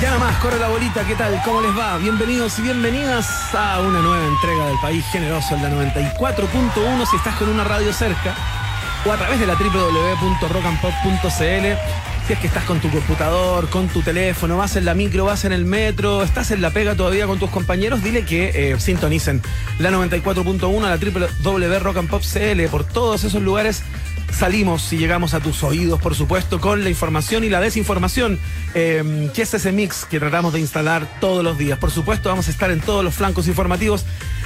Ya nomás, corre la bolita, ¿qué tal? ¿Cómo les va? Bienvenidos y bienvenidas a una nueva entrega del País Generoso en la 94.1 si estás con una radio cerca o a través de la www.rockandpop.cl si es que estás con tu computador, con tu teléfono, vas en la micro, vas en el metro, estás en la pega todavía con tus compañeros, dile que eh, sintonicen la 94.1, la www.rockandpop.cl por todos esos lugares salimos y llegamos a tus oídos, por supuesto, con la información y la desinformación, eh, que es ese mix que tratamos de instalar todos los días. Por supuesto, vamos a estar en todos los flancos informativos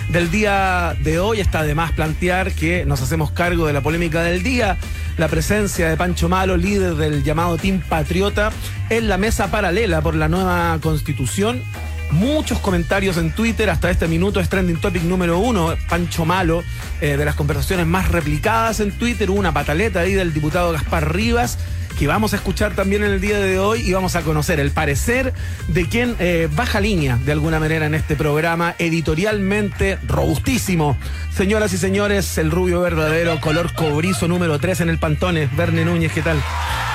del día de hoy. Está de más plantear que nos hacemos cargo de la polémica del día, la presencia de Pancho Malo, líder del llamado Team Patriota, en la mesa paralela por la nueva constitución muchos comentarios en Twitter. Hasta este minuto es trending topic número uno, Pancho Malo, eh, de las conversaciones más replicadas en Twitter. Hubo una pataleta ahí del diputado Gaspar Rivas que vamos a escuchar también en el día de hoy y vamos a conocer el parecer de quien eh, baja línea de alguna manera en este programa, editorialmente robustísimo. Señoras y señores, el rubio verdadero, color cobrizo número 3 en el Pantone. Verne Núñez, ¿qué tal?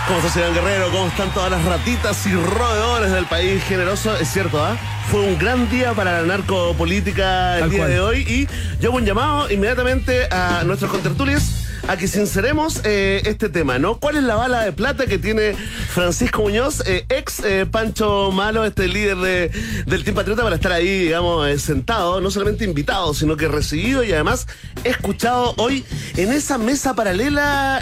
¿Cómo está, señor Guerrero? ¿Cómo están todas las ratitas y roedores del país generoso? Es cierto, ¿ah? Fue un gran día para la narcopolítica el Tal día cual. de hoy y yo hago un llamado inmediatamente a nuestros contertulios a que sinceremos eh, este tema, ¿no? ¿Cuál es la bala de plata que tiene Francisco Muñoz, eh, ex eh, Pancho Malo, este líder de- del Team Patriota, para estar ahí, digamos, sentado, no solamente invitado, sino que recibido y además escuchado hoy en esa mesa paralela,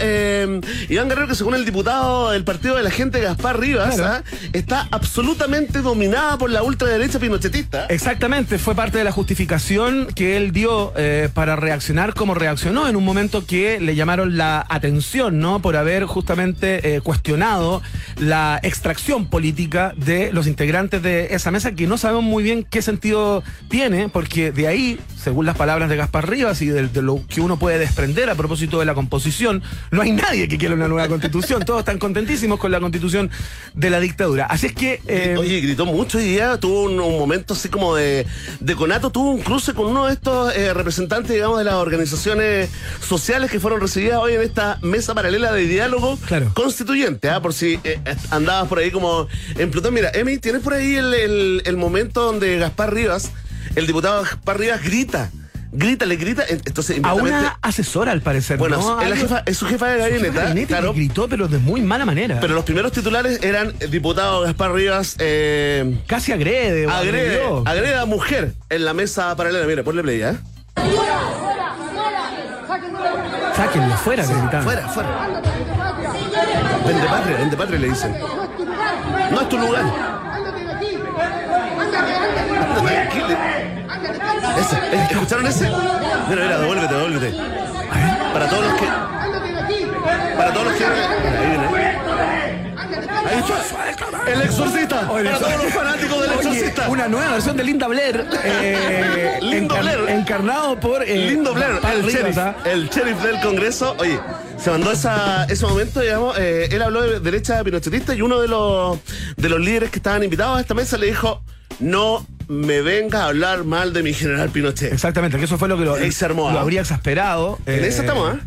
Iván Guerrero, que según el diputado del Partido de la Gente, Gaspar Rivas, Claro. ¿ah? está absolutamente dominada por la ultraderecha pinochetista. Exactamente, fue parte de la justificación que él dio para reaccionar como reaccionó en un momento que le llamaron la atención, ¿no? Por haber justamente eh, cuestionado la extracción política de los integrantes de esa mesa, que no sabemos muy bien qué sentido tiene, porque de ahí, según las palabras de Gaspar Rivas y de, lo que uno puede desprender a propósito de la composición, no hay nadie que quiera una nueva constitución, todos están contentísimos con la constitución de la dictadura. Así es que... eh, Oye, gritó mucho hoy día, tuvo un, momento así como de, de conato, tuvo un cruce con uno de estos eh, representantes, digamos, de las organizaciones sociales que fueron recibidas hoy en esta mesa paralela de diálogo Claro. constituyente, ¿ah? por si eh, andabas por ahí como en Plutón. Mira, Emi, ¿tienes por ahí el, el- el momento donde Gaspar Rivas, el diputado Gaspar Rivas, grita? Grita, le grita, entonces a una asesora, al parecer. Bueno, ¿no? es, la Algo- jefa- es su jefa de gabinete, claro. gritó, pero de muy mala manera. Pero los primeros titulares eran eh, diputado Gaspar Rivas, eh, Casi agrede. Agrede, agrede a mujer en la mesa paralela. Mira, ponle play, ¿eh? Sáquenlo fuera, le gritaban. Fuera, fuera. Vende patria, vende patria, le dicen. No es tu lugar. Ándate, ¿qué le- Ese, eh, ¿escucharon ese? Mira, mira, devuélvete, devuélvete. Para todos los que. Para todos los que. Mira, ahí viene. Ahí está. El exorcista. Oye, Para eso- todos los fanáticos del exorcista. una nueva versión de Linda Blair. eh, Lindo encar- Blair. Encarnado por. eh, Lindo Blair, el Rivas, sheriff, ¿ah? el sheriff del Congreso. Oye, se mandó esa, ese momento, digamos, eh, él habló de derecha pinochetista y uno de los, de los líderes que estaban invitados a esta mesa le dijo, no me vengas a hablar mal de mi general Pinochet. Exactamente, que eso fue lo que lo, lo ¿ah? habría exasperado. En eh, esa estamos, ¿ah?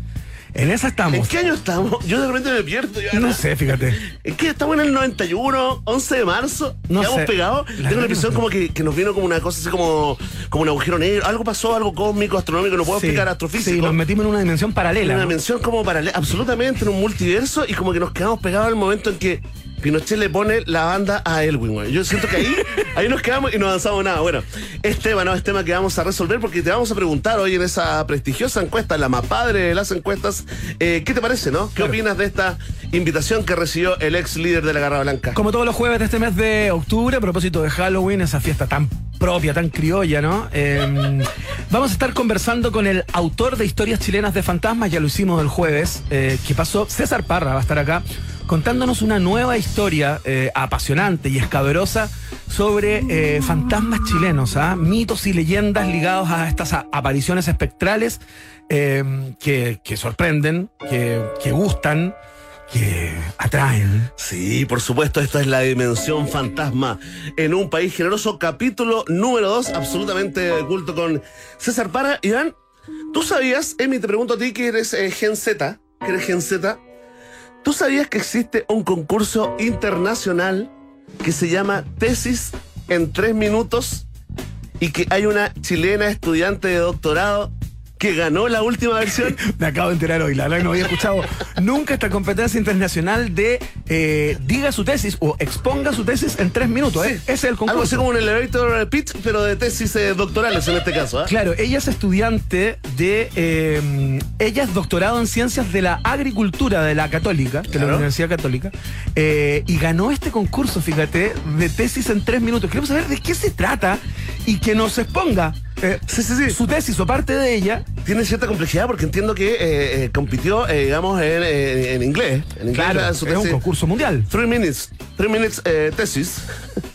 En esa ¿En estamos. qué año estamos? Yo de repente me pierdo. yo, No sé, fíjate. ¿En qué estamos en el 91, 11 de marzo? No ¿Quedamos sé. pegados? La Tengo que impresión no como que, que nos vino como una cosa así como, como un agujero negro. Algo pasó, algo cósmico, astronómico, no puedo Sí. explicar astrofísico. Sí, nos metimos en una dimensión paralela. En una ¿no? dimensión como paralela, absolutamente en un multiverso y como que nos quedamos pegados al momento en que Pinochet le pone la banda a Elwin, güey. Yo siento que ahí, ahí nos quedamos y no avanzamos nada. Bueno, es tema, ¿no? Es tema que vamos a resolver porque te vamos a preguntar hoy en esa prestigiosa encuesta, la más padre de las encuestas, eh, ¿qué te parece, no? ¿Qué Claro. opinas de esta invitación que recibió el ex líder de la Garra Blanca? Como todos los jueves de este mes de octubre, a propósito de Halloween, esa fiesta tan propia, tan criolla, ¿no? Eh, vamos a estar conversando con el autor de Historias Chilenas de Fantasmas, ya lo hicimos el jueves, eh, que pasó, César Parra va a estar acá, contándonos una nueva historia eh, apasionante y escabrosa sobre eh, fantasmas chilenos, ¿ah? mitos y leyendas ligados a estas apariciones espectrales eh, que, sorprenden, que, que gustan, que atraen. Sí, por supuesto, esta es la dimensión fantasma en un país generoso, capítulo número 2, absolutamente culto con César Para. Iván, ¿tú sabías, Emi, te pregunto a ti que eres eh, Gen Z, que eres Gen Z, ¿tú sabías que existe un concurso internacional que se llama Tesis en tres minutos y que hay una chilena estudiante de doctorado que ganó la última versión. Me acabo de enterar hoy, la verdad que no había escuchado nunca esta competencia internacional de eh, diga su tesis o exponga su tesis en tres minutos. ¿eh? Ese es el concurso. Algo así como un elevator pitch, pero de tesis eh, doctorales en este caso. ¿ah? Claro, ella es estudiante de. ella es doctorado en ciencias de la agricultura de la Católica, de Claro. la Universidad Católica, y ganó este concurso, fíjate, de tesis en tres minutos. Queremos saber de qué se trata y que nos exponga eh, Sí, sí, sí. su tesis o parte de ella. Tiene cierta complejidad porque entiendo que eh, eh, compitió, digamos, en, en inglés. En inglés Claro, es un concurso mundial. Three minutes, three minutes tesis.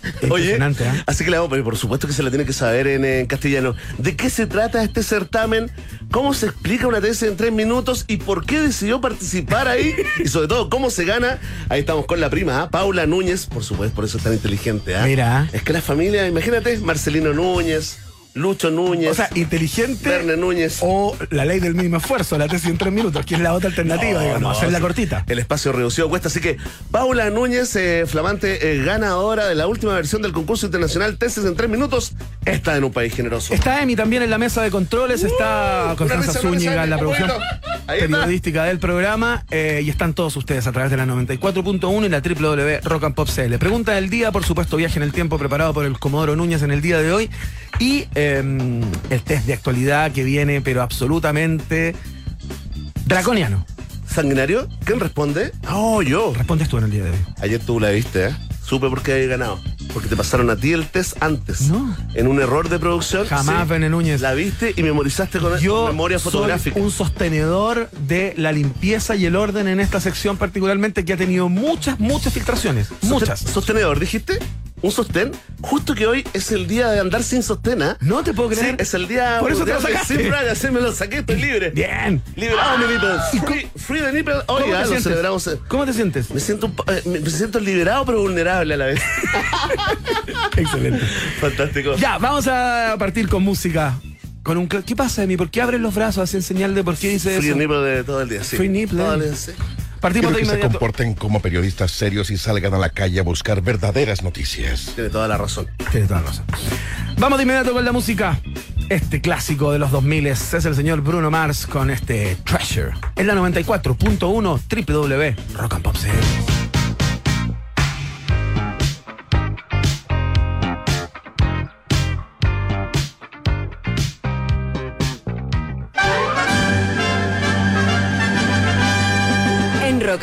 Oye, Impresionante, ¿eh? así que le vamos pedir, por supuesto que se la tiene que saber en, eh, castellano. ¿De qué se trata este certamen? ¿Cómo se explica una tesis en tres minutos? ¿Y por qué decidió participar ahí? Y sobre todo, ¿cómo se gana? Ahí estamos con la prima, ¿ah? Paula Núñez, por supuesto, por eso es tan inteligente. ¿ah? Mira. Es que la familia, imagínate, Marcelino Núñez, Lucho Núñez, O sea, inteligente. Verne Núñez. O la ley del mínimo esfuerzo, la tesis en tres minutos, que es la otra alternativa, No, digamos, no, hacerla sí. cortita. El espacio reducido cuesta. Así que Paula Núñez, eh, flamante eh, ganadora de la última versión del concurso internacional Tesis en tres minutos, está en un país generoso. Está Emi también en la mesa de controles, está Uh, Constanza risa, una Zúñiga en la producción está. periodística del programa eh, y están todos ustedes a través de la 94.1 y la www.rockandpopcl. Pregunta del día, por supuesto, viaje en el tiempo preparado por el Comodoro Núñez en el día de hoy y eh, el test de actualidad que viene, pero absolutamente draconiano. ¿Sanguinario? ¿Quién responde? Oh, yo. Respondes tú en el día de hoy. Ayer tú la viste, ¿eh? Supe por qué había ganado. Porque te pasaron a ti el test antes. No. En un error de producción. Jamás, Sí. Bene Núñez. La viste y memorizaste con Yo memoria soy fotográfica. un sostenedor de la limpieza y el orden en esta sección particularmente que ha tenido muchas, muchas filtraciones. Muchas. Sosten- Sostenedor, dijiste. Un sostén. Justo que hoy es el día de andar sin sostén, ¿ah? No te puedo Sí, creer. es el día. Por eso te lo sacaste. Sin Brand, así me lo saqué, estoy libre. Bien. Liberado, mi nipple. Free, free the nipple. ¿Cómo Oye, te lo sientes? celebramos. eh. ¿Cómo te sientes? Me siento, eh, me siento liberado, pero vulnerable a la vez. Excelente. Fantástico. Ya, vamos a partir con música. Con un ¿Qué pasa, Emi? ¿Por qué abres los brazos así en señal de por qué dice Free eso? the nipple de todo el día, sí. Free nipple. Todo el día, sí. Partimos Quiero de que se inmediato. comporten como periodistas serios y salgan a la calle a buscar verdaderas noticias. Tiene toda la razón. Tiene toda la razón. Vamos de inmediato con la música. Este clásico de los 2000 es el señor Bruno Mars con este Treasure. En la 94.1 www Rock and Pop CL.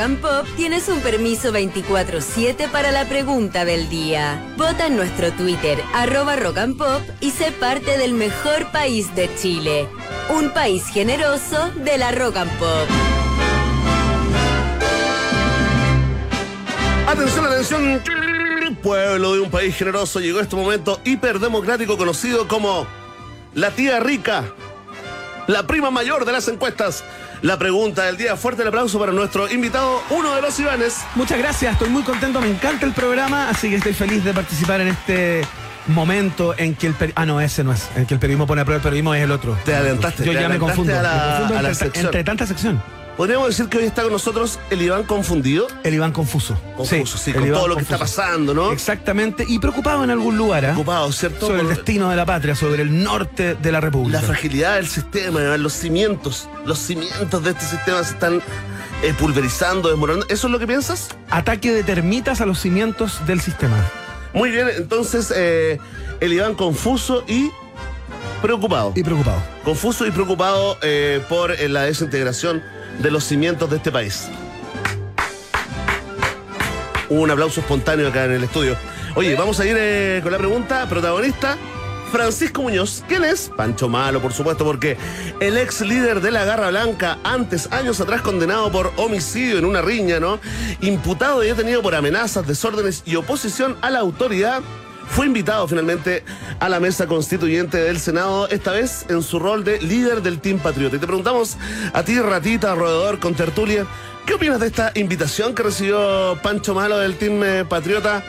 And Pop tienes un permiso 24-7 para la pregunta del día. Vota en nuestro Twitter, arroba Rock Pop, y sé parte del mejor país de Chile. Un país generoso de la Rock and Pop. Atención, atención. Pueblo de un país generoso, llegó este momento hiperdemocrático conocido como la tía rica, la prima mayor de las encuestas. La pregunta del día, fuerte el aplauso para nuestro invitado, uno de los Ivanes. Muchas gracias, estoy muy contento, me encanta el programa, así que estoy feliz de participar en este momento en que el peri- ah no ese no es en que el periodismo pone a prueba el periodismo es el otro Te adelantaste, yo te ya me confundo, a la- me confundo a la entre, sección. entre tanta sección Podríamos decir que hoy está con nosotros el Iván confundido. el Iván confuso Confuso, sí, con Iván todo lo que está pasando, ¿no? exactamente y preocupado en algún lugar ¿ah? Ocupado, ¿cierto? sobre el destino de la patria sobre el norte de la república la fragilidad del sistema, los cimientos, los cimientos de este sistema se están eh, pulverizando, desmoronando. ¿Eso es lo que piensas? ataque de termitas a los cimientos del sistema Muy bien, entonces eh, el Iván confuso y preocupado. y preocupado Confuso y preocupado eh, por eh, la desintegración de los cimientos de este país. Un aplauso espontáneo acá en el estudio. Oye, vamos a ir eh, con la pregunta protagonista. Francisco Muñoz, ¿quién es? Pancho Malo, por supuesto, porque el ex líder de la Garra Blanca, antes, años atrás, condenado por homicidio en una riña, ¿no? Imputado y detenido por amenazas, desórdenes y oposición a la autoridad, fue invitado finalmente a la mesa constituyente del Senado, esta vez en su rol de líder del Team Patriota. Y te preguntamos a ti, ratita, roedor, con tertulia, ¿qué opinas de esta invitación que recibió Pancho Malo del Team eh, Patriota?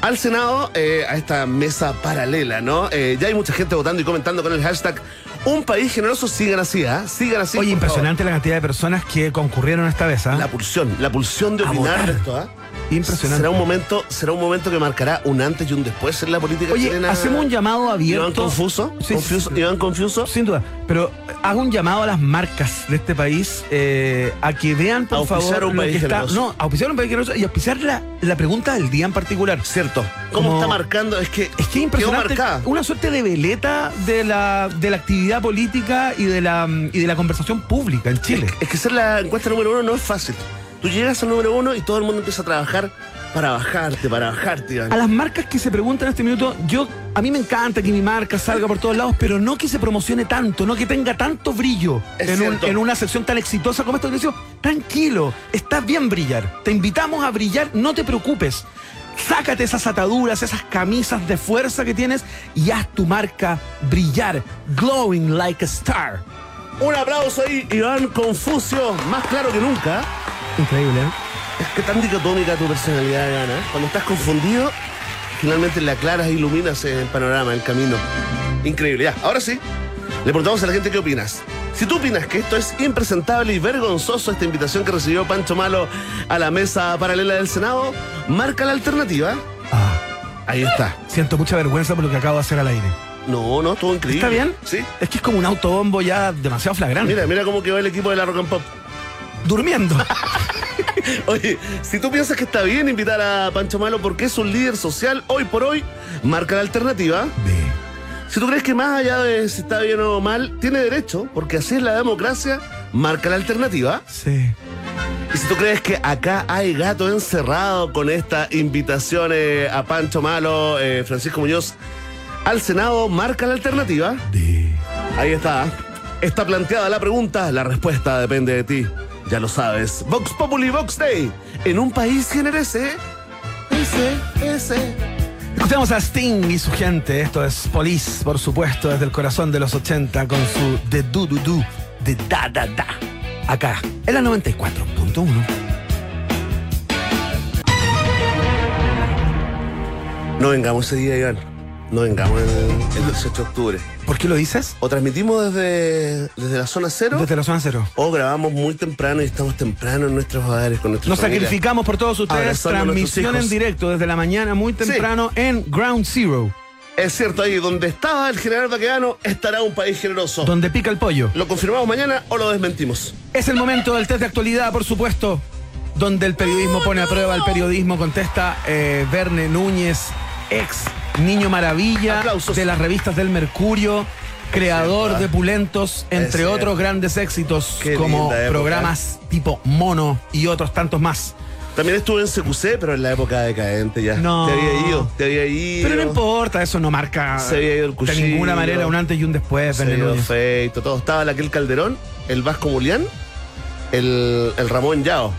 Al Senado, eh, a esta mesa paralela, ¿no? Eh, ya hay mucha gente votando y comentando con el hashtag Un país generoso, sigan así, ¿ah? Sigan así. oye impresionante la cantidad de personas que concurrieron esta vez ¿ah? La pulsión, la pulsión de A opinar votar. esto, ¿ah? Impresionante. Será un momento, será un momento que marcará un antes y un después en la política Oye, chilena. hacemos un llamado abierto. Iván Confuso, Sí, Confuso- sí. Iván Confuso. Sin duda, pero hago un llamado a las marcas de este país eh, a que vean, por Auspiciar favor, un lo país que está. No, auspiciar un país generoso y auspiciar la, la pregunta del día en particular. Cierto. ¿Cómo Como- está marcando? Es que, Es que es impresionante. Una suerte de veleta de la, de la actividad política y de la, y de la conversación pública en Chile. Es que ser la encuesta número uno no es fácil. Tú llegas al número uno y todo el mundo empieza a trabajar para bajarte, para bajarte. A las marcas que se preguntan en este minuto, yo a mí me encanta que mi marca salga por todos lados, pero no que se promocione tanto, no que tenga tanto brillo en, un- cierto. en una sección tan exitosa como esta organización. Tranquilo, está bien brillar. Te invitamos a brillar, no te preocupes. Sácate esas ataduras, esas camisas de fuerza que tienes y haz tu marca brillar, glowing like a star. Un aplauso ahí, Iván Confucio, más claro que nunca. Increíble, ¿eh? Es que tan dicotómica tu personalidad. ¿eh? Cuando estás confundido, finalmente la aclaras e iluminas el panorama, el camino. Increíble, ya. Ahora sí, le preguntamos a la gente qué opinas. Si tú opinas que esto es impresentable y vergonzoso, esta invitación que recibió Pancho Malo a la mesa paralela del Senado, marca la alternativa. Ah, Ahí está. siento mucha vergüenza por lo que acabo de hacer al aire. No, no, estuvo increíble. ¿Está bien? Sí. Es que es como un autobombo ya demasiado flagrante. Mira, mira cómo quedó el equipo de la Rock and Pop. Durmiendo. Oye, si tú piensas que está bien invitar a Pancho Malo porque es un líder social hoy por hoy, marca la alternativa. Si tú crees que más allá de si está bien o mal, tiene derecho, porque así es la democracia, marca la alternativa. Sí. Y si tú crees que acá hay gato encerrado con esta invitación eh, a Pancho Malo, eh, Francisco Muñoz, al Senado, marca la alternativa. Ahí está. Está planteada la pregunta, la respuesta depende de ti. Ya lo sabes. Vox Populi Vox Day. En un país generese. Ese, ese. Escuchamos a Sting y su gente. Esto es Police, por supuesto, desde el corazón de los 80 con su de du du du, de da da da. Acá, en la 94.1. No vengamos ese día, Iván. No vengamos el, el 18 de octubre. ¿Por qué lo dices? O transmitimos desde, desde la zona cero. Desde la zona cero. O grabamos muy temprano y estamos temprano en nuestros hogares con nuestros Nos sacrificamos por todos ustedes. Transmisión en directo desde la mañana, muy temprano, en Ground Zero, Es cierto, ahí donde estaba el general Baqueano estará un país generoso. donde pica el pollo. ¿Lo confirmamos mañana o lo desmentimos? Es el momento del test de actualidad, por supuesto, donde el periodismo pone a prueba el periodismo. Contesta eh, Verne Núñez, ex Niño Maravilla Aplausos. de las revistas del Mercurio, creador de ¿eh? Pulentos, entre otros grandes éxitos Qué como época. programas tipo Mono y otros tantos más. También estuve en CQC, pero en la época decadente ya. No. Te había ido, te había ido. Pero no importa, eso no marca Se había ido el de cuchillo. ninguna manera un antes y un después, Se había ido feito, todo. Estaba aquel Calderón, el Vasco Mulián, el, el Ramón Yao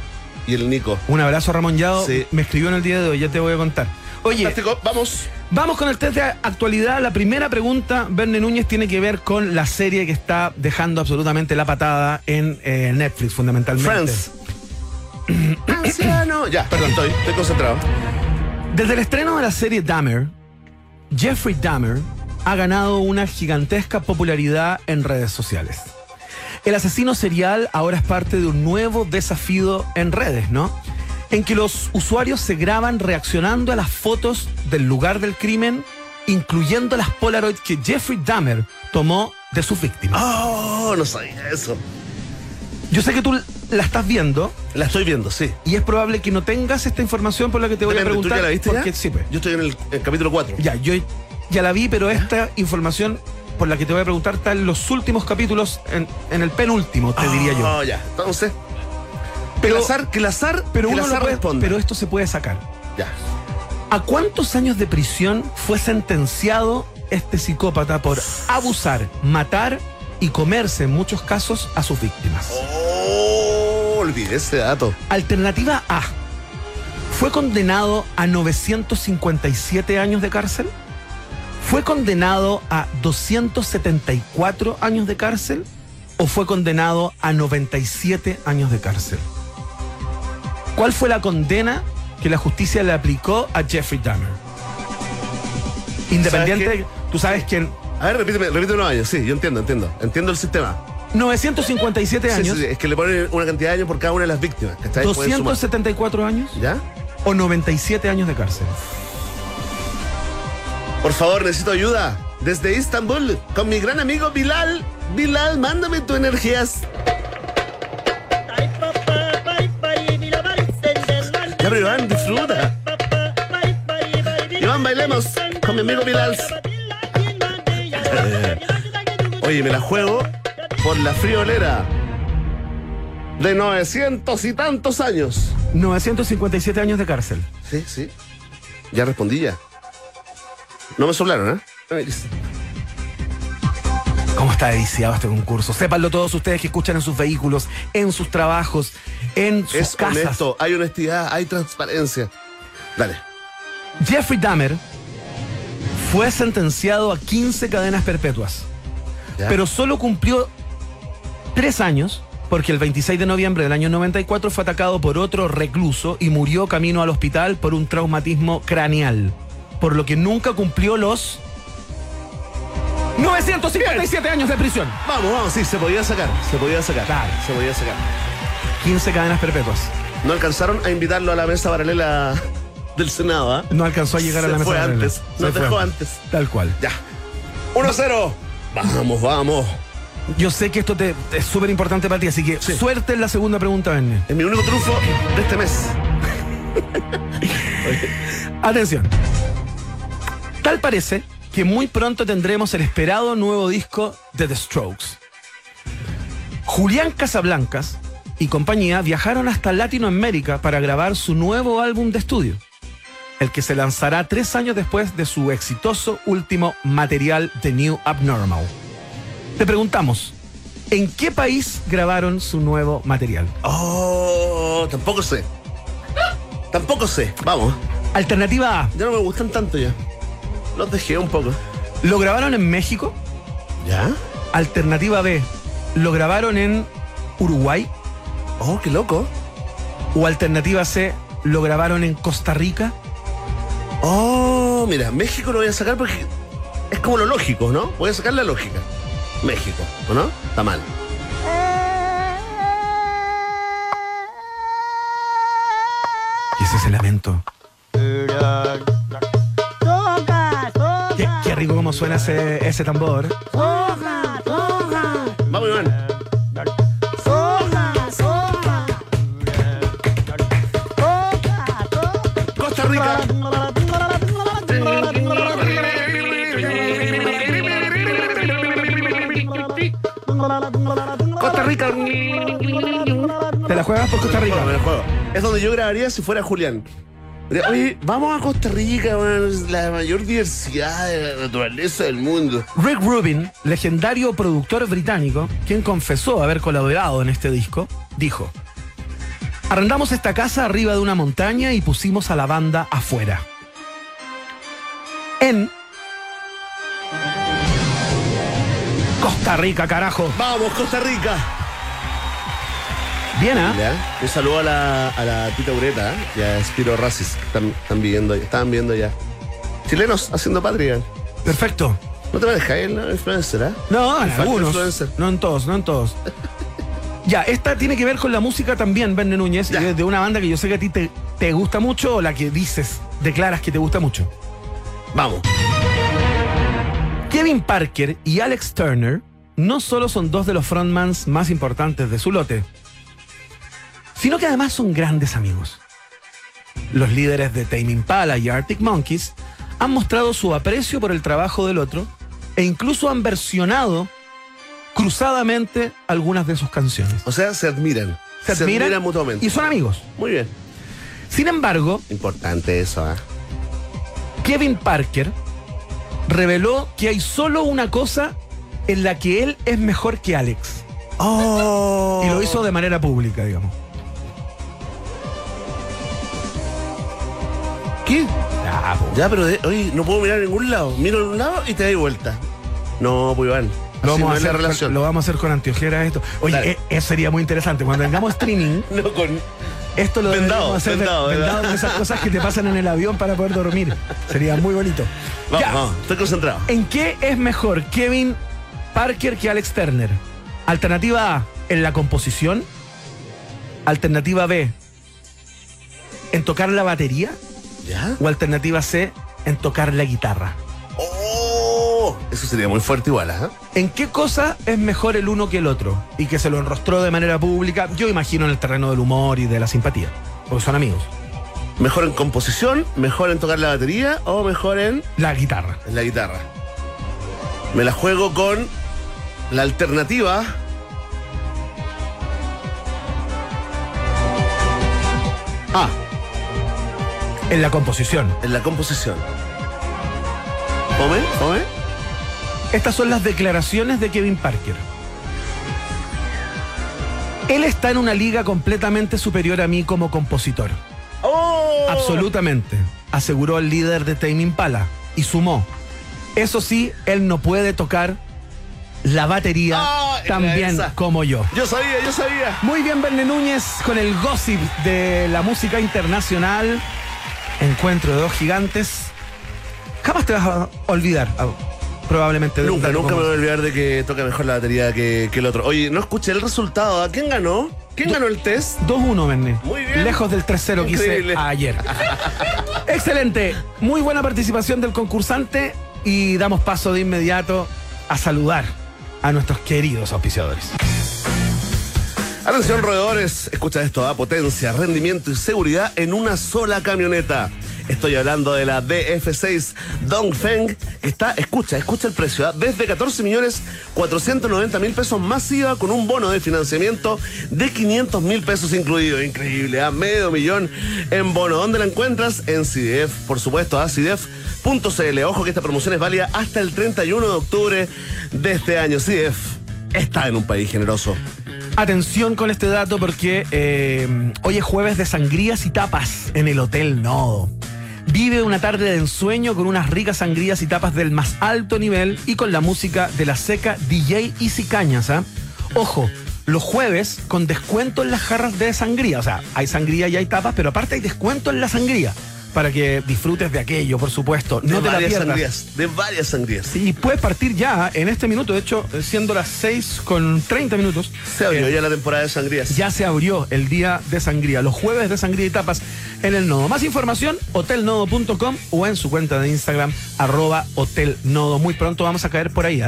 y el Nico. Un abrazo Ramón Yao. Sí. Me escribió en el día de hoy, ya te voy a contar. Oye, Fantástico, vamos. Vamos con el test de actualidad. La primera pregunta, Verne Núñez, tiene que ver con la serie que está dejando absolutamente la patada en eh, Netflix, fundamentalmente. Friends. Anciano. Ya, perdón, estoy, estoy concentrado. Desde el estreno de la serie Dahmer, Jeffrey Dahmer ha ganado una gigantesca popularidad en redes sociales. El asesino serial ahora es parte de un nuevo desafío en redes, ¿no? En que los usuarios se graban reaccionando a las fotos del lugar del crimen, incluyendo las Polaroid que Jeffrey Dahmer tomó de sus víctimas. Oh, no sabía eso. Yo sé que tú la estás viendo La estoy viendo, sí. y es probable que no tengas esta información por la que te voy a Depende, ¿tú preguntar. ya la viste porque ya? sí, pues. Yo estoy en el, el capítulo 4. Ya, yo ya la vi, pero esta información por la que te voy a preguntar está en los últimos capítulos, en, en el penúltimo, te diría yo. Oh, ya. Entonces, Pero- que el azar, que el azar, Pero que el azar puede- responda. pero esto se puede sacar. Ya. ¿A cuántos años de prisión fue sentenciado este psicópata por abusar, matar y comerse en muchos casos a sus víctimas? Oh, olvidé ese dato. Alternativa A. ¿Fue condenado a 957 años de cárcel? ¿Fue condenado a 274 años de cárcel? ¿O fue condenado a 97 años de cárcel? ¿Cuál fue la condena que la justicia le aplicó a Jeffrey Dahmer? Independiente, ¿Sabes tú sabes que en A ver, repíteme, repíteme los años. Sí, yo entiendo, entiendo. Entiendo el sistema. 957 Sí, años, sí, sí, Es que le ponen una cantidad de años por cada una de las víctimas. ¿cachai? Pueden sumar. 274 años ¿Ya? o 97 años de cárcel. Por favor, necesito ayuda. Desde Istambul, con mi gran amigo Bilal. Bilal, mándame tu energías. Iván, disfruta. Iván, bailemos con mi amigo Bilal. Oye, me la juego por la friolera de 900 y tantos años. 957 años de cárcel. Sí, sí. Ya respondí ya. No me soplaron, ¿eh? ¿Cómo está viciado este concurso? Sépanlo todos ustedes que escuchan en sus vehículos, en sus trabajos, en sus Es casas. honesto, hay honestidad, hay transparencia. Dale. Jeffrey Dahmer fue sentenciado a 15 cadenas perpetuas, ¿Ya? pero solo cumplió tres años porque el 26 de noviembre del año 94 fue atacado por otro recluso y murió camino al hospital por un traumatismo craneal, por lo que nunca cumplió los 957 años de prisión. Vamos, vamos, sí, se podía sacar, se podía sacar. Claro. Se podía sacar. 15 cadenas perpetuas. No alcanzaron a invitarlo a la mesa paralela del Senado, ¿ah? No alcanzó a llegar Se a la mesa. fue paralela. antes, Se nos fue dejó antes. Tal cual. Ya. 1-0. Vamos, vamos. Yo sé que esto te, es súper importante para ti, así que Sí. suerte en la segunda pregunta, Verne. Es mi único trufo de este mes. Atención. Tal parece que muy pronto tendremos el esperado nuevo disco de The Strokes. Julián Casablancas y compañía viajaron hasta Latinoamérica para grabar su nuevo álbum de estudio, el que se lanzará tres años después de su exitoso último material The New Abnormal. Te preguntamos, ¿en qué país grabaron su nuevo material? Oh, tampoco sé. Tampoco sé. Vamos. Alternativa A, Ya no me gustan tanto ya. Los dejé un poco. ¿lo grabaron en México? ¿Ya? Alternativa B, ¿lo grabaron en Uruguay? Oh, qué loco. O alternativa C, ¿lo grabaron en Costa Rica? Oh, mira, México lo voy a sacar porque es como lo lógico, ¿no? Voy a sacar la lógica. México, ¿o no? Está mal. Y ese es el lamento. Rico como suena ese, ese tambor. Vamos, Iván. Costa Rica. Costa Rica. ¿Te la juegas por Costa Bueno, me Rica? la juego. Es donde yo grabaría si fuera Julián. Oye, vamos a Costa Rica, es la mayor diversidad de la naturaleza del mundo. Rick Rubin, legendario productor británico, quien confesó haber colaborado en este disco, dijo, arrendamos esta casa arriba de una montaña y pusimos a la banda afuera. En Costa Rica, carajo. Vamos, Costa Rica. Bien, ¿ah? Un saludo a la, a la tita Ureta ¿eh? y a Spiro Racis. Están, están viendo, estaban viendo ya. Chilenos haciendo patria. Perfecto. No te va a dejar el influencer, ¿eh? No, en algunos. influencer. No en todos, no en todos. Ya, esta tiene que ver con la música también, Verne Núñez, Ya. y es de una banda que yo sé que a ti te, te gusta mucho o la que dices, declaras que te gusta mucho. Vamos. Kevin Parker y Alex Turner no solo son dos de los frontmans más importantes de su lote, sino que además son grandes amigos. Los líderes de Tame Impala y Arctic Monkeys han mostrado su aprecio por el trabajo del otro e incluso han versionado cruzadamente algunas de sus canciones. O sea, se admiran. Se admiran, mutuamente. y son amigos. Muy bien. Sin embargo, Importante eso, ¿eh? Kevin Parker reveló que hay solo una cosa en la que él es mejor que Alex. Oh. Y lo hizo de manera pública, digamos. ¿Qué? Ya, po. Ya, pero de- oye, no puedo mirar a ningún lado. Miro a un lado y te das vuelta. No, pues Iván. Lo Así vamos, no a es la hacer relación. con, lo vamos a hacer con anteojeras esto. Oye, Dale. eh, eso sería muy interesante. Cuando tengamos streaming, No, con. esto lo Vendado, deberíamos hacer de- vendado, ¿verdad? vendado con esas cosas que te pasan en el avión para poder dormir. Sería muy bonito. Vamos, Ya. vamos. Estoy concentrado. ¿En qué es mejor Kevin Parker que Alex Turner? Alternativa A, en la composición. Alternativa B, en tocar la batería ¿Ya? o alternativa C, en tocar la guitarra. ¡Oh! Eso sería muy fuerte igual, ¿ah? ¿En qué cosa es mejor el uno que el otro? Y que se lo enrostró de manera pública, yo imagino en el terreno del humor y de la simpatía, porque son amigos. ¿Mejor en composición? ¿Mejor en tocar la batería? ¿O mejor en, La guitarra. en la guitarra? Me la juego con la alternativa. A, En la composición. en la composición. ¿Fome? ¿Fome? Estas son las declaraciones de Kevin Parker. Él está en una liga completamente superior a mí como compositor. ¡Oh! Absolutamente, aseguró el líder de Tame Impala y sumó. Eso sí, él no puede tocar la batería era tan bien como yo. Yo sabía, yo sabía. Muy bien, Verne Núñez, con el gossip de la música internacional. Encuentro de dos gigantes. Jamás te vas a olvidar, ah, probablemente. de un Nunca, nunca me voy a olvidar de que toca mejor la batería que, que el otro. Oye, no escuché el resultado. ¿A quién ganó? ¿Quién ganó el test? 2-1, Verne. Muy bien. Lejos del 3-0 que hice ayer. Excelente. Muy buena participación del concursante y damos paso de inmediato a saludar a nuestros queridos auspiciadores. Atención, roedores. Escucha esto: a potencia, rendimiento y seguridad en una sola camioneta. Estoy hablando de la DF6 Dongfeng, que está, escucha, escucha el precio, ¿ah? desde 14 millones 490 mil pesos masiva con un bono de financiamiento de 500 mil pesos incluido. Increíble, a medio millón en bono. ¿Dónde la encuentras? En CIDEF, por supuesto, a CIDEF.cl. Ojo que esta promoción es válida hasta el 31 de octubre de este año. CIDEF está en un país generoso. Atención con este dato porque eh, hoy es jueves de sangrías y tapas en el Hotel Nodo. Vive una tarde de ensueño con unas ricas sangrías y tapas del más alto nivel y con la música de la seca DJ Easy Cañas. ¿ah? Ojo, los jueves con descuento en las jarras de sangría. O sea, hay sangría y hay tapas, pero aparte hay descuento en la sangría. Para que disfrutes de aquello, por supuesto. No de te la varias pierdas. sangrías. De varias sangrías. Sí, y puedes partir ya en este minuto, de hecho, siendo las 6 con 30 minutos. Se abrió eh, ya la temporada de sangrías. ya se abrió el día de sangría, los jueves de sangría y tapas en el nodo. Más información, hotelnodo.com o en su cuenta de Instagram, arroba hotelnodo. Muy pronto vamos a caer por ahí,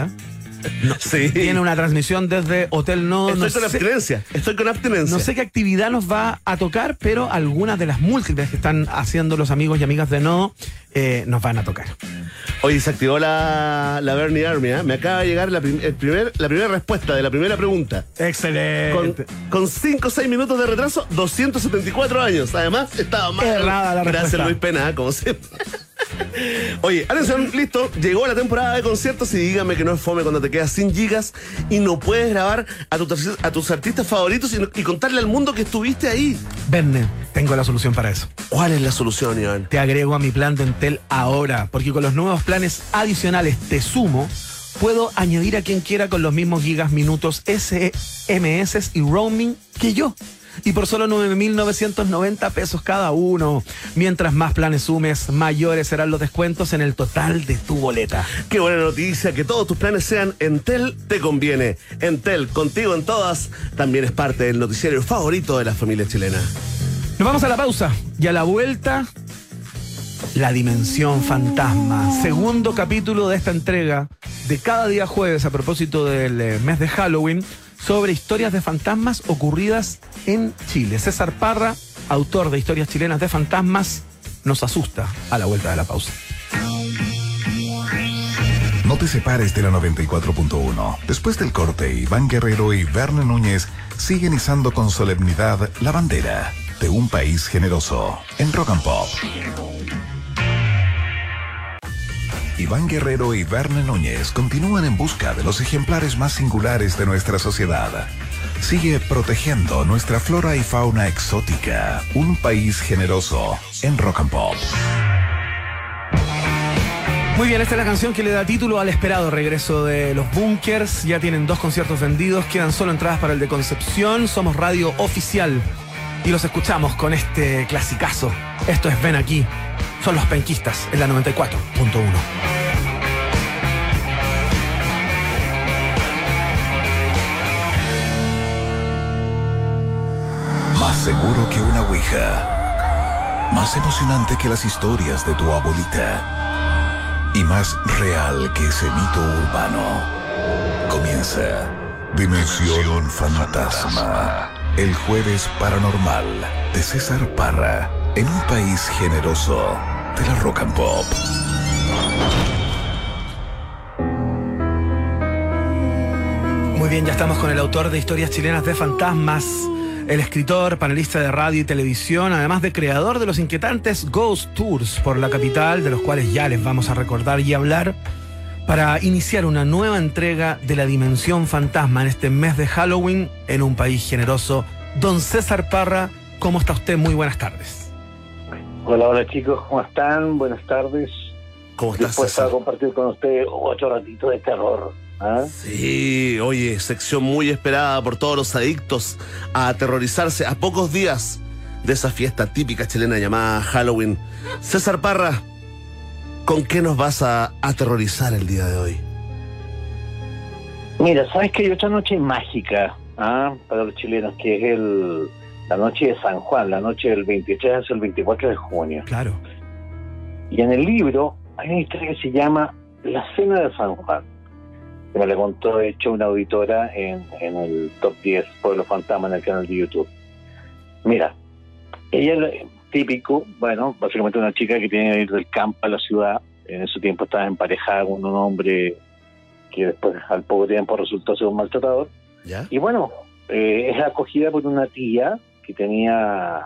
sí. Tiene una transmisión desde Hotel Nodo. Estoy No con sé, abstinencia. Estoy con abstinencia. no sé qué actividad nos va a tocar, pero algunas de las múltiples que están haciendo los amigos y amigas de Nodo eh, nos van a tocar. Oye, se activó la, la Bernie Army. ¿eh? Me acaba de llegar la, prim- el primer, la primera respuesta de la primera pregunta. Excelente. con 5 o 6 minutos de retraso, 274 años. Además, estaba mal. Errada la Gracias, respuesta. Luis Pena, ¿eh? como siempre. Oye, atención, listo. Llegó la temporada de conciertos y dígame que no es fome cuando te quedas sin gigas y no puedes grabar a, tu- a tus artistas favoritos y, no- y contarle al mundo que estuviste ahí. Verne, tengo la solución para eso. ¿Cuál es la solución, Iván? Te agrego a mi plan de Entel ahora, porque con los nuevos planes adicionales Te Sumo, puedo añadir a quien quiera con los mismos gigas, minutos, SMS y roaming que yo. Y por solo 9.990 pesos cada uno. Mientras más planes sumes, mayores serán los descuentos en el total de tu boleta. Qué buena noticia, que todos tus planes sean Entel te conviene. Entel, contigo en todas, también es parte del noticiero favorito de la familia chilena. Nos vamos a la pausa y a la vuelta, la dimensión fantasma. Segundo capítulo de esta entrega de cada día jueves a propósito del eh, mes de Halloween sobre historias de fantasmas ocurridas en Chile. César Parra, autor de historias chilenas de fantasmas, nos asusta a la vuelta de la pausa. No te separes de la 94.1. Después del corte, Iván Guerrero y Verne Núñez siguen izando con solemnidad la bandera de un país generoso en Rock and Pop. Iván Guerrero y Verne Núñez continúan en busca de los ejemplares más singulares de nuestra sociedad. Sigue protegiendo nuestra flora y fauna exótica. Un país generoso en Rock and Pop. Muy bien, esta es la canción que le da título al esperado regreso de los Bunkers. Ya tienen dos conciertos vendidos, quedan solo entradas para el de Concepción. Somos radio oficial y los escuchamos con este clasicazo. Esto es Ven aquí. Son los penquistas en la 94.1. Más seguro que una ouija. más emocionante que las historias de tu abuelita y más real que ese mito urbano. Comienza Dimensión Fantasma, el jueves paranormal de César Parra en un país generoso de la rock and pop. Muy bien, ya estamos con el autor de historias chilenas de fantasmas, el escritor, panelista de radio y televisión, además de creador de los inquietantes Ghost Tours por la capital, de los cuales ya les vamos a recordar y hablar, para iniciar una nueva entrega de la Dimensión Fantasma en este mes de Halloween en un país generoso. Don César Parra, ¿cómo está usted? Muy buenas tardes. Hola, hola chicos, ¿cómo están? Buenas tardes. ¿Cómo estás, Dispuesto a César? compartir con ustedes otro ratito de terror. ¿ah? Sí, oye, sección muy esperada por todos los adictos a aterrorizarse a pocos días de esa fiesta típica chilena llamada Halloween. César Parra, ¿con qué nos vas a aterrorizar el día de hoy? Mira, sabes que hay otra noche mágica ¿ah? para los chilenos, que es el, la noche de San Juan, la noche del 23 al 24 de junio. Claro. Y en el libro hay una historia que se llama La Cena de San Juan, que me la contó, de hecho, una auditora en, en el Top 10 Pueblo Fantasma en el canal de YouTube. Mira, ella típico, bueno, básicamente una chica que tiene que ir del campo a la ciudad. En ese tiempo estaba emparejada con un hombre que después, al poco tiempo, resultó ser un maltratador. ¿Ya? Y bueno, eh, es acogida por una tía que tenía,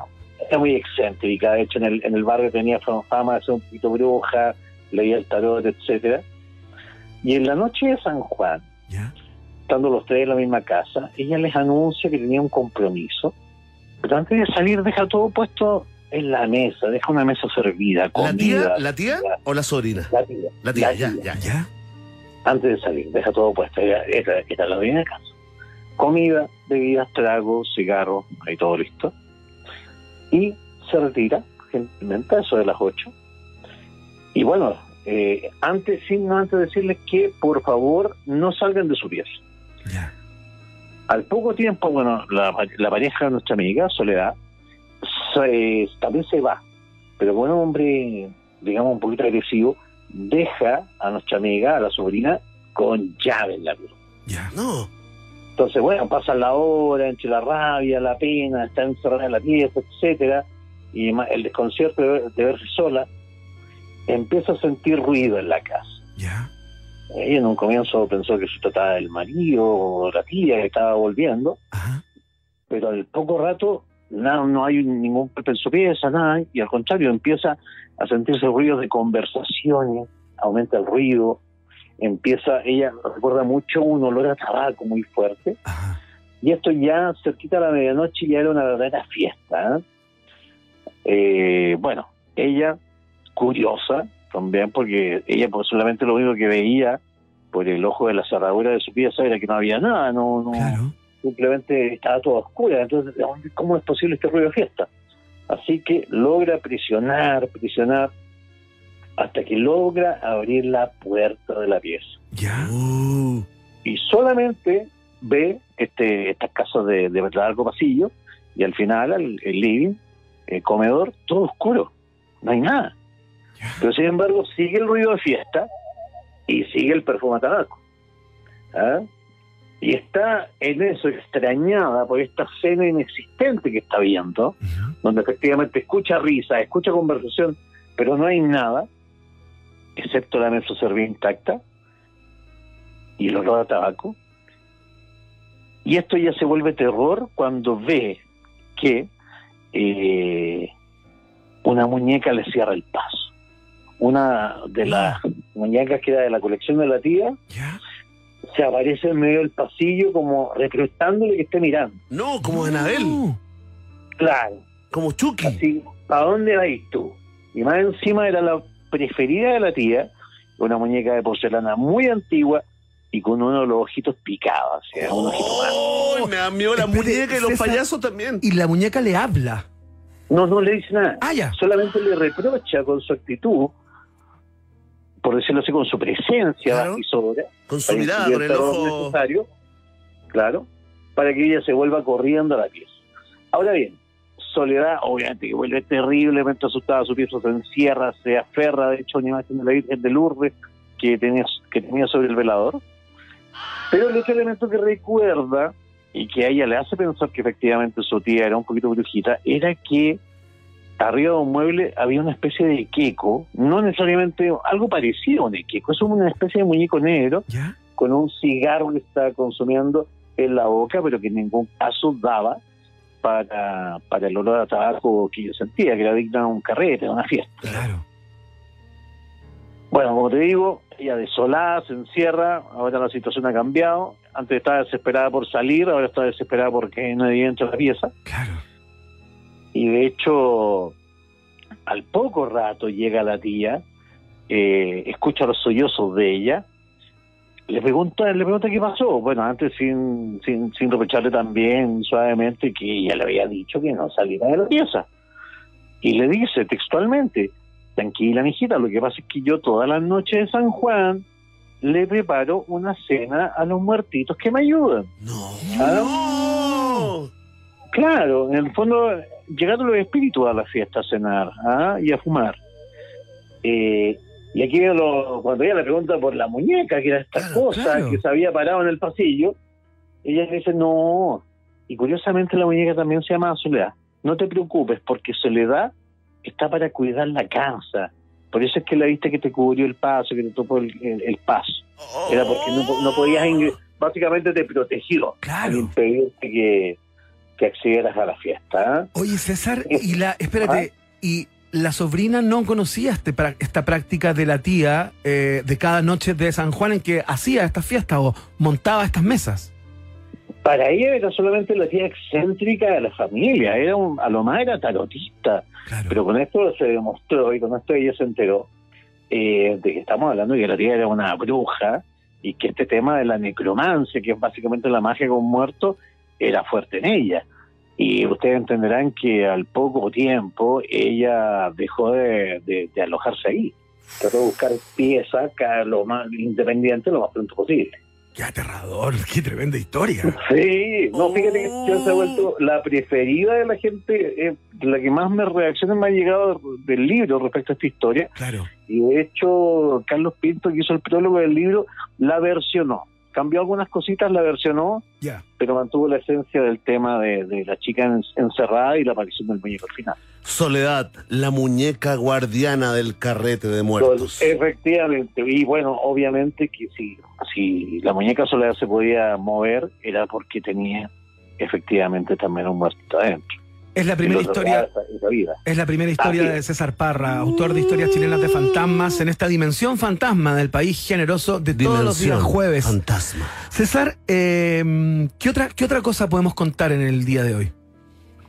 era muy excéntrica, de hecho en el, en el barrio tenía fama de ser un poquito bruja, leía el tarot, etcétera. Y en la noche de San Juan, ¿Ya? estando los tres en la misma casa, ella les anuncia que tenía un compromiso, pero antes de salir deja todo puesto en la mesa, deja una mesa servida, ¿La comida. tía, ¿La tía o la sobrina? La tía. La tía, La ya, tía. ya, ya. Antes de salir, deja todo puesto. Era, era la dueña de casa. Comida, bebidas, tragos, cigarros, ahí todo listo. Y se retira, gentilmente, eso de las 8. Y bueno, eh, antes, sin no antes decirles que por favor no salgan de su pieza. ¿Ya? Al poco tiempo, bueno, la, la pareja de nuestra amiga, Soledad, se- también se va, pero un hombre, digamos, un poquito agresivo, deja a nuestra amiga, a la sobrina, con llave en la mano. ¿Ya? No. Entonces, bueno, pasa la hora entre la rabia, la pena, está encerrada en la pieza, etcétera, y el desconcierto de, ver- de verse sola, empieza a sentir ruido en la casa. ¿Ya? Ella en un comienzo pensó que se trataba del marido o la tía que estaba volviendo, Ajá. pero al poco rato nada, no hay ningún pepe en su pieza, nada, y al contrario empieza a sentirse ruidos de conversaciones, aumenta el ruido, empieza, ella recuerda mucho un olor a tabaco muy fuerte, Ajá. y esto ya cerquita a la medianoche ya era una verdadera fiesta. ¿eh? Eh, bueno, ella curiosa también, porque ella pues, solamente lo único que veía por el ojo de la cerradura de su pieza era que no había nada, no, no, Claro. Simplemente estaba todo oscura. Entonces, ¿de dónde- ¿cómo es posible este ruido de fiesta? Así que logra presionar, presionar, hasta que logra abrir la puerta de la pieza. ¿Ya? Uh, Y solamente ve este, estas casas de, de largo pasillo, y al final el, el living, el comedor, todo oscuro, no hay nada. ¿Ya? Pero sin embargo sigue el ruido de fiesta y sigue el perfume a tabaco. ¿Ah? Y está en eso extrañada por esta escena inexistente que está viendo, donde efectivamente escucha risa, escucha conversación, pero no hay nada, excepto la mesa servida intacta y el olor a tabaco. Y esto ya se vuelve terror cuando ve que eh, una muñeca le cierra el paso. Una de las muñecas que era de la colección de la tía. Se aparece en medio del pasillo como reprotándole que esté mirando. no, como Anabel, No. Claro, como Chucky. así, ¿a dónde vas tú? Y más encima era la preferida de la tía, una muñeca de porcelana muy antigua y con uno de los ojitos picados, o sea, un ojito más. ¡Oh! Me da miedo la Espere, muñeca y los César. payasos también. Y la muñeca le habla. No, no le dice nada. Ah, ya. Solamente le reprocha con su actitud, por decirlo así, con su presencia Claro. y sobra, Con su mirada, con el ojo. necesario, claro, para que ella se vuelva corriendo a la pieza. Ahora bien, Soledad, obviamente, que vuelve terriblemente asustada, su pieza se encierra, se aferra, de hecho, a una imagen de la Virgen de Lourdes que tenía, que tenía sobre el velador. Pero el otro elemento que recuerda y que a ella le hace pensar que efectivamente su tía era un poquito brujita, era que arriba de un mueble había una especie de queco, no necesariamente algo parecido a un queco, es una especie de muñeco negro ¿Ya? con un cigarro que estaba consumiendo en la boca, pero que en ningún caso daba para, para el olor a tabaco que yo sentía, que era digna de un carrete, de una fiesta. Claro. Bueno, como te digo, ella desolada se encierra, ahora la situación ha cambiado, antes estaba desesperada por salir, ahora está desesperada porque nadie entra a la pieza, Claro. Y de hecho, al poco rato llega la tía, eh, escucha los sollozos de ella, le pregunta, le pregunta qué pasó. Bueno, antes sin, sin, sin reprocharle también suavemente que ella le había dicho que no saliera de la pieza. Y le dice textualmente, tranquila, mijita, lo que pasa es que yo todas las noches de San Juan le preparo una cena a los muertitos que me ayudan. No. Claro, en el fondo, llegaron los espíritus a la fiesta a cenar ¿ah? y a fumar. Eh, y aquí lo, cuando ella le pregunta por la muñeca, que era esta Claro, cosa claro. que se había parado en el pasillo, ella le dice, no. Y curiosamente la muñeca también se llama Soledad. No te preocupes, porque Soledad está para cuidar la casa. Por eso es que la viste que te cubrió el paso, que te topó el, el- el paso. Era porque no, no podías ingresar. Básicamente te protegió Claro. impedirte que, que accedieras a la fiesta. ¿ah? Oye, César, y la, espérate, y la sobrina no conocía este, esta práctica de la tía eh, de cada noche de San Juan en que hacía estas fiestas o montaba estas mesas. Para ella era solamente la tía excéntrica de la familia, era un, a lo más era tarotista, Claro. pero con esto se demostró y con esto ella se enteró eh, de que estamos hablando de que la tía era una bruja y que este tema de la necromancia, que es básicamente la magia con muertos, era fuerte en ella. Y ustedes entenderán que al poco tiempo ella dejó de, de- de alojarse ahí. Trató de buscar piezas cada- lo más independiente lo más pronto posible. Qué aterrador, qué tremenda historia. Sí, no, fíjate que esta se ha vuelto la preferida de la gente, eh, la que más me reacciones me ha llegado del libro respecto a esta historia. Claro. Y de hecho, Carlos Pinto, que hizo el prólogo del libro, la versionó. Cambió algunas cositas, la versionó, Ya. pero mantuvo la esencia del tema de, de la chica en- encerrada y la aparición del muñeco al final. Soledad, la muñeca guardiana del carrete de muertos. Efectivamente, y bueno, obviamente que si, si la muñeca soledad se podía mover, era porque tenía efectivamente también un muerto adentro. Es la primera historia, es la primera historia de. César Parra, autor de historias chilenas de fantasmas en esta dimensión fantasma del país generoso de todos los días Dimensión jueves. Fantasma. César, eh, ¿qué otra qué otra cosa podemos contar en el día de hoy?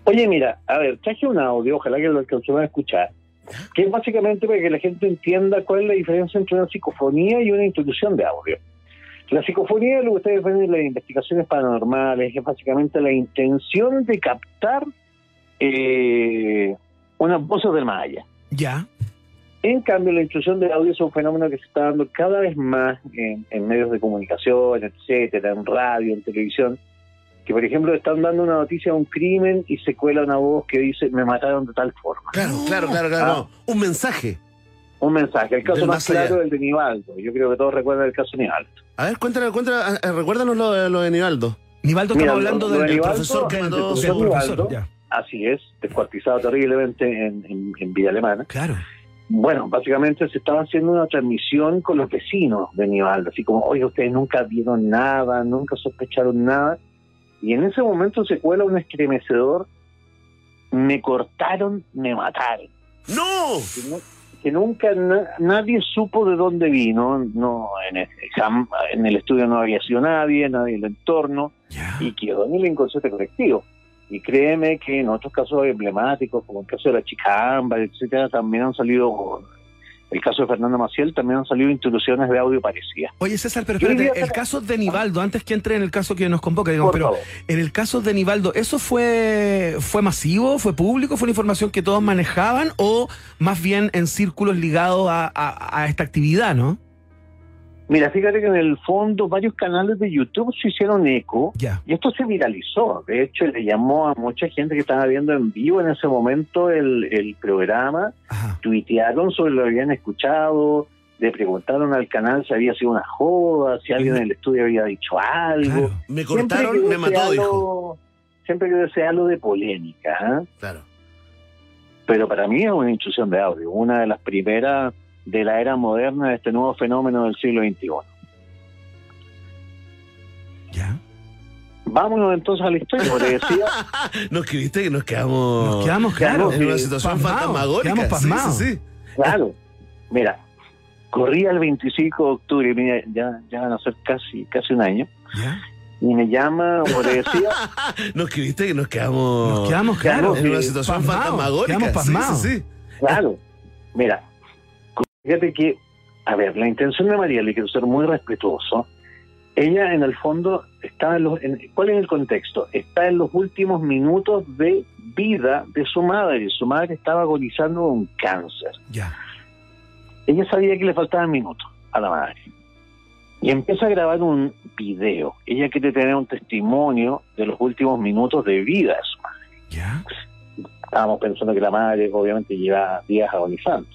Oye, mira, a ver, traje un audio, ojalá que lo alcancemos a escuchar, que es básicamente para que la gente entienda cuál es la diferencia entre una psicofonía y una introducción de audio. La psicofonía, lo que ustedes ven en las investigaciones paranormales, es básicamente la intención de captar eh, unas voces del más allá. Ya. En cambio, la intrusión de audio es un fenómeno que se está dando cada vez más en, en medios de comunicación, etcétera, en radio, en televisión. Que, por ejemplo, están dando una noticia de un crimen y se cuela una voz que dice: Me mataron de tal forma. Claro, claro, claro, claro. Un mensaje. Un mensaje. El caso Del más claro es el de Nivaldo. Yo creo que todos recuerdan el caso Nivaldo. A ver, cuéntanos, cuéntanos, eh, recuérdanos lo, de- lo de Nivaldo. Nivaldo Mira, estamos hablando lo- del, lo de del Nivaldo, profesor que mató profesor, ya. Así es, descuartizado terriblemente en, en, en Villa Alemana. Claro. Bueno, básicamente se estaba haciendo una transmisión con los vecinos de Nivaldo, así como, oye, ustedes nunca vieron nada, nunca sospecharon nada. Y en ese momento se cuela un estremecedor, me cortaron, me mataron. ¡No! Que, nu- que nunca na- nadie supo de dónde vino, no en el, jam- en el estudio no había sido nadie, nadie en el entorno, y quedó en el inconsciente colectivo. Y créeme que en otros casos emblemáticos, como el caso de la chica Ámbar, etcétera, también han salido, el caso de Fernando Maciel, también han salido intrusiones de audio parecidas. Oye, César, pero espérate, el caso de Nivaldo, antes que entre en el caso que nos convoca, digamos, Por pero favor. en el caso de Nivaldo, ¿eso fue, fue masivo, fue público, fue una información que todos manejaban o más bien en círculos ligados a, a- a esta actividad, no? Mira, fíjate que en el fondo varios canales de YouTube se hicieron eco y esto se viralizó. De hecho, le llamó a mucha gente que estaba viendo en vivo en ese momento el, el programa, Ajá. tuitearon sobre lo que habían escuchado, le preguntaron al canal si había sido una joda, si alguien en el estudio había dicho algo. Claro. Me cortaron, me mató, dijo. Siempre quedó ese halo de polémica, ¿ah? Claro. pero para mí es una intrusión de audio, una de las primeras de la era moderna de este nuevo fenómeno del siglo XXI. Ya. Vámonos entonces a la historia, porque decía, Nos escribiste que nos quedamos. Nos quedamos, claro. en una situación pasmados, fantasmagórica. quedamos Sí, pasmados. sí, sí. claro, mira, corría el 25 de octubre, mira, ya, ya van a ser casi, casi un año, Ya. y me llama, como te decía, Nos escribiste que nos quedamos. Nos quedamos, claro. en una situación pasmados, fantasmagórica. Quedamos Sí, pasmados. sí, sí. claro, mira, fíjate que, a ver, la intención de María, le quiero ser muy respetuoso, ella en el fondo está en los, en- ¿cuál es el contexto? Está en los últimos minutos de vida de su madre. Su madre estaba agonizando un cáncer. Ya. Ella sabía que le faltaban minutos a la madre. Y empieza a grabar un video. Ella quiere tener un testimonio de los últimos minutos de vida de su madre. Ya. Estábamos pensando que la madre obviamente lleva días agonizando.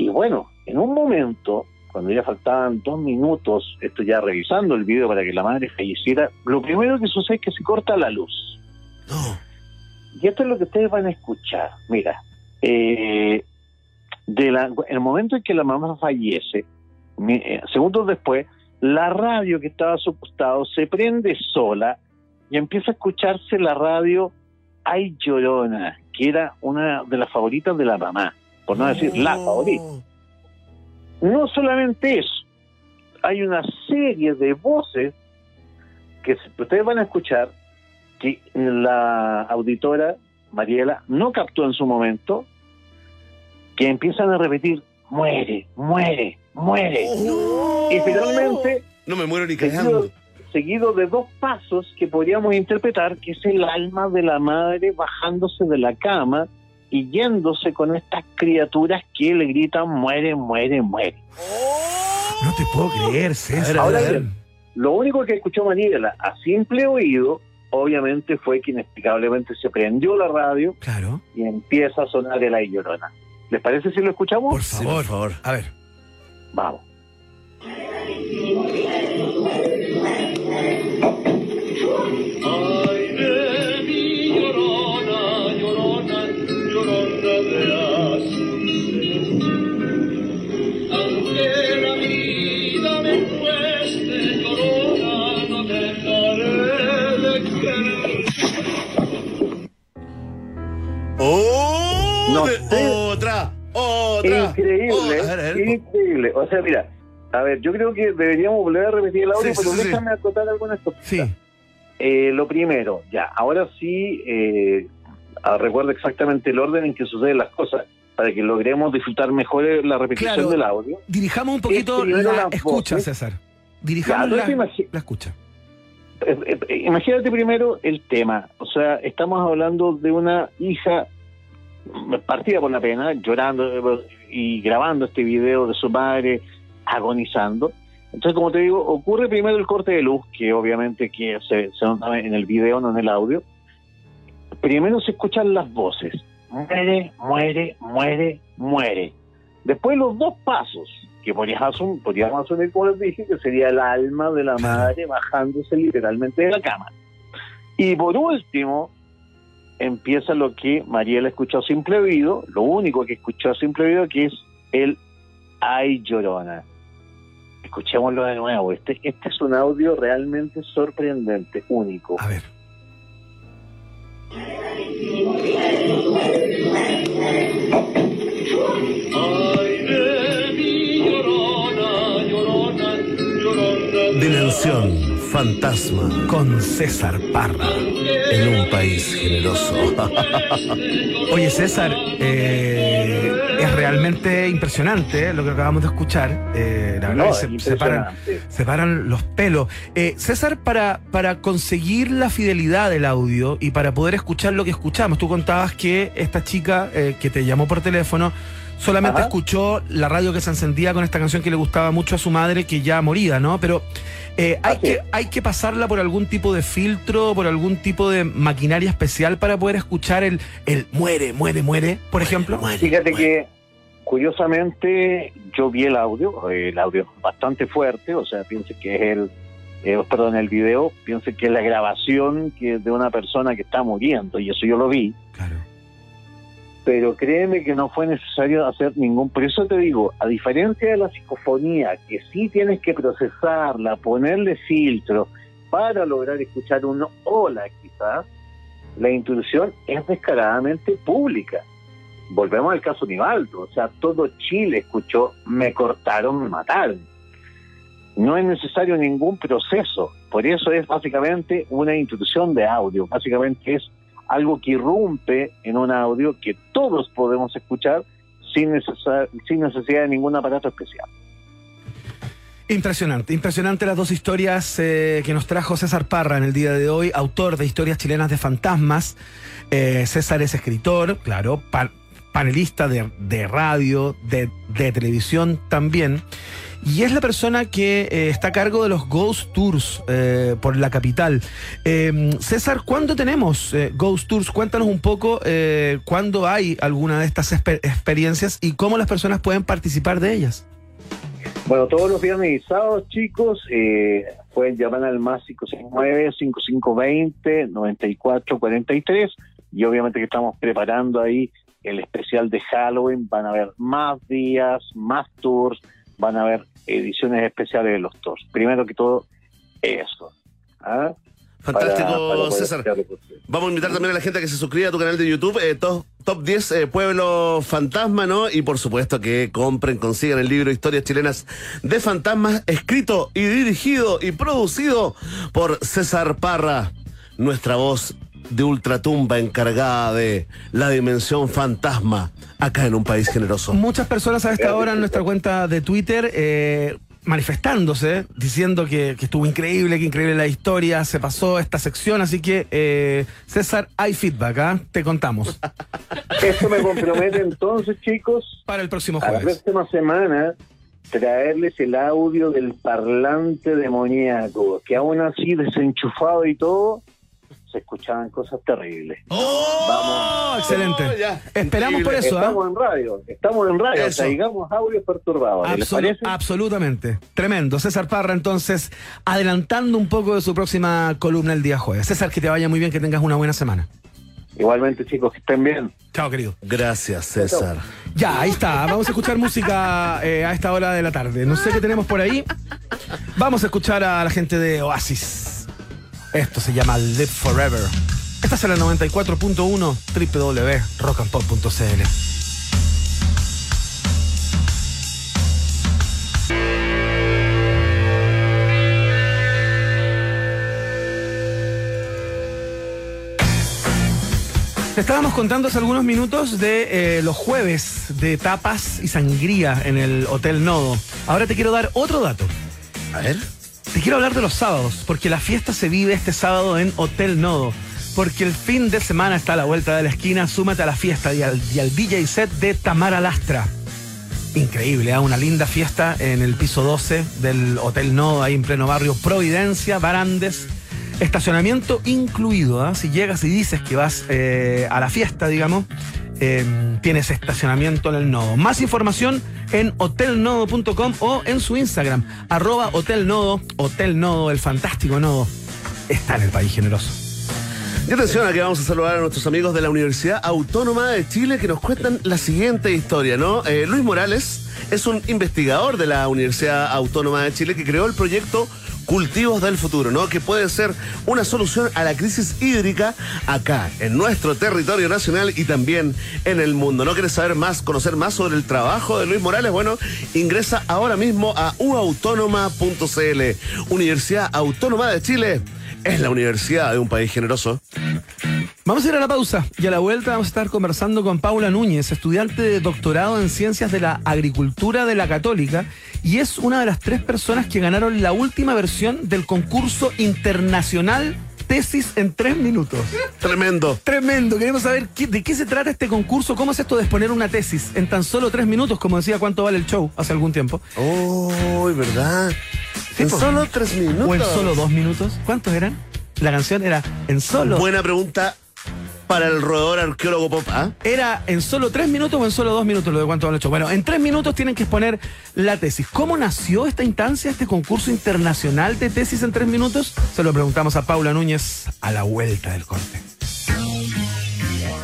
Y bueno, en un momento, cuando ya faltaban dos minutos, esto ya revisando el video para que la madre falleciera, lo primero que sucede es que se corta la luz. No. Y esto es lo que ustedes van a escuchar. Mira, eh, de la, el momento en que la mamá fallece, eh, segundos después, la radio que estaba a su costado se prende sola y empieza a escucharse la radio Ay Llorona, que era una de las favoritas de la mamá, por no decir la favorita. No solamente eso, hay una serie de voces que se- ustedes van a escuchar que la auditora Mariela no captó en su momento, que empiezan a repetir, muere, muere, muere. Y finalmente, No me muero ni seguido, cagando. seguido de dos pasos que podríamos interpretar que es el alma de la madre bajándose de la cama y yéndose con estas criaturas que le gritan, muere, muere, muere. No te puedo creer, César. Ahora bien, lo único que escuchó Mariela a simple oído, obviamente fue que inexplicablemente se prendió la radio Claro. y empieza a sonar el llorona. ¿Les parece si lo escuchamos? Por Sí, favor. por favor. A ver. Vamos. ¡Oh! No de- sé. Otra, otra. Increíble, a ver, a ver. increíble. O sea, mira, a ver, yo creo que deberíamos volver a repetir el audio, Sí, pero sí, sí. déjame acotar algunas cosas. Sí. Eh, lo primero, ya, ahora sí, eh, ah, recuerda exactamente el orden en que suceden las cosas para que logremos disfrutar mejor eh, la repetición Claro. del audio. Dirijamos un poquito primero la escucha, voces. César. Dirijamos entonces la, la escucha. Eh, eh, imagínate primero el tema. O sea, estamos hablando de una hija partida por la pena, llorando y grabando este video de su madre agonizando. Entonces, como te digo, ocurre primero el corte de luz, que obviamente que se, se nota en el video, no en el audio. Primero se escuchan las voces. Muere, muere, muere, muere. Después los dos pasos, que podríamos asumir, podríamos asumir, como les dije, que sería el alma de la madre bajándose literalmente de la cama. Y por último, empieza lo que Mariela escuchó a simple oído, lo único que escuchó a simple oído, que es el ay llorona. Escuchémoslo de nuevo. Este, este es un audio realmente sorprendente, único. A ver. fantasma Con César Parra. en un país generoso. Oye, César, eh, es realmente impresionante eh, lo que acabamos de escuchar. Eh, la verdad No, se, se paran, impresionante. se paran los pelos. Eh, César, para, para conseguir la fidelidad del audio y para poder escuchar lo que escuchamos, tú contabas que esta chica que te llamó por teléfono, solamente Ajá. escuchó la radio que se encendía con esta canción que le gustaba mucho a su madre, que ya morida, ¿no? Pero eh, hay, Así que, hay que pasarla por algún tipo de filtro, por algún tipo de maquinaria especial para poder escuchar el, el muere, muere, muere, por ejemplo. Fíjate que, curiosamente, yo vi el audio, el audio es bastante fuerte, o sea, piense que es el, eh, perdón, el video, piense que es la grabación que de una persona que está muriendo, y eso yo lo vi, Claro. Pero créeme que no fue necesario hacer ningún, por eso te digo, a diferencia de la psicofonía, que sí tienes que procesarla, ponerle filtro para lograr escuchar un hola quizás, la intrusión es descaradamente pública. Volvemos al caso Nivaldo, o sea, todo Chile escuchó, me cortaron, me mataron. No es necesario ningún proceso, por eso es básicamente una intrusión de audio, básicamente es algo que irrumpe en un audio que todos podemos escuchar sin, necesidad de ningún aparato especial. Impresionante, impresionante las dos historias eh, que nos trajo César Parra en el día de hoy, autor de historias chilenas de fantasmas. Eh, César es escritor, claro, pa- panelista de, radio, de televisión también. Y es la persona que eh, está a cargo de los Ghost Tours eh, por la capital. Eh, César, ¿cuándo tenemos eh, Ghost Tours? Cuéntanos un poco eh, cuándo hay alguna de estas exper- experiencias y cómo las personas pueden participar de ellas. Bueno, todos los viernes y sábados, chicos, eh, pueden llamar al más 569-5520-9443 y obviamente que estamos preparando ahí el especial de Halloween. Van a haber más días, más tours, van a haber ediciones especiales de los tours. Primero que todo, eso. ¿ah? Fantástico, Para- para poder César. Vamos a invitar también a la gente a que se suscriba a tu canal de YouTube, eh, top, top 10 eh, Pueblo Fantasma, ¿no? Y por supuesto que compren, consigan el libro Historias Chilenas de Fantasmas, escrito y dirigido y producido por César Parra, nuestra voz de ultratumba encargada de la dimensión fantasma acá en un país generoso. Muchas personas a esta hora en nuestra cuenta de Twitter eh, manifestándose, diciendo que, que estuvo increíble, que increíble la historia, se pasó esta sección, así que eh, César, hay feedback, ¿ah? te contamos. Esto me compromete entonces, chicos, Para el próximo a la jueves. próxima semana traerles el audio del parlante demoníaco, que aún así desenchufado y todo, se escuchaban cosas terribles. ¡Oh! Excelente. Oh, ya. Esperamos por eso, ¿ah? Estamos en radio, estamos en radio, Eso. traigamos audios perturbadores, ¿les Absolu- parece? absolutamente. Tremendo. César Parra, entonces, adelantando un poco de su próxima columna el día jueves. César, que te vaya muy bien, que tengas una buena semana. Igualmente, chicos, que estén bien. Chao, querido. Gracias, César. Ya, ahí está. Vamos a escuchar música eh, a esta hora de la tarde. No sé qué tenemos por ahí. Vamos a escuchar a la gente de Oasis. Esto se llama Live Forever. Esta es la 94.1 www.rockandpop.cl. Estábamos contando hace algunos minutos de eh, los jueves de tapas y sangría en el Hotel Nodo. Ahora te quiero dar otro dato. A ver. Te quiero hablar de los sábados, porque la fiesta se vive este sábado en Hotel Nodo. Porque el fin de semana está a la vuelta de la esquina, súmate a la fiesta y al, y DJ set de Tamara Lastra. Increíble, ¿eh? una linda fiesta en el piso 12 del Hotel Nodo, ahí en pleno barrio Providencia, Barandes. Estacionamiento incluido, ¿ah? si llegas y dices que vas eh, a la fiesta, digamos, eh, tienes estacionamiento en el nodo. Más información en hotelnodo.com o en su Instagram, arroba hotelnodo, Hotel Nodo, el fantástico nodo, está en el país generoso. Y atención, aquí vamos a saludar a nuestros amigos de la Universidad Autónoma de Chile que nos cuentan la siguiente historia, ¿no? Eh, Luis Morales es un investigador de la Universidad Autónoma de Chile que creó el proyecto Cultivos del Futuro, ¿no? Que puede ser una solución a la crisis hídrica acá, en nuestro territorio nacional y también en el mundo. ¿No quieres saber más, conocer más sobre el trabajo de Luis Morales? Bueno, ingresa ahora mismo a uautónoma.cl. Universidad Autónoma de Chile es la universidad de un país generoso. Vamos a ir a la pausa y a la vuelta vamos a estar conversando con Paula Núñez, estudiante de doctorado en Ciencias de la Agricultura de la Católica y es una de las tres personas que ganaron la última versión del concurso internacional tesis en tres minutos. Tremendo. Tremendo, queremos saber qué- de qué se trata este concurso, cómo es esto de exponer una tesis en tan solo tres minutos, como decía cuánto vale el show hace algún tiempo. Uy, ¿verdad? En po. solo tres minutos. O en solo dos minutos. ¿Cuántos eran? La canción era en solo. Buena pregunta para el roedor arqueólogo pop. ¿ah? ¿Era en solo tres minutos o en solo dos minutos lo de cuánto el show? Bueno, en tres minutos tienen que exponer la tesis. ¿Cómo nació esta instancia, este concurso internacional de tesis en tres minutos? Se lo preguntamos a Paula Núñez a la vuelta del corte.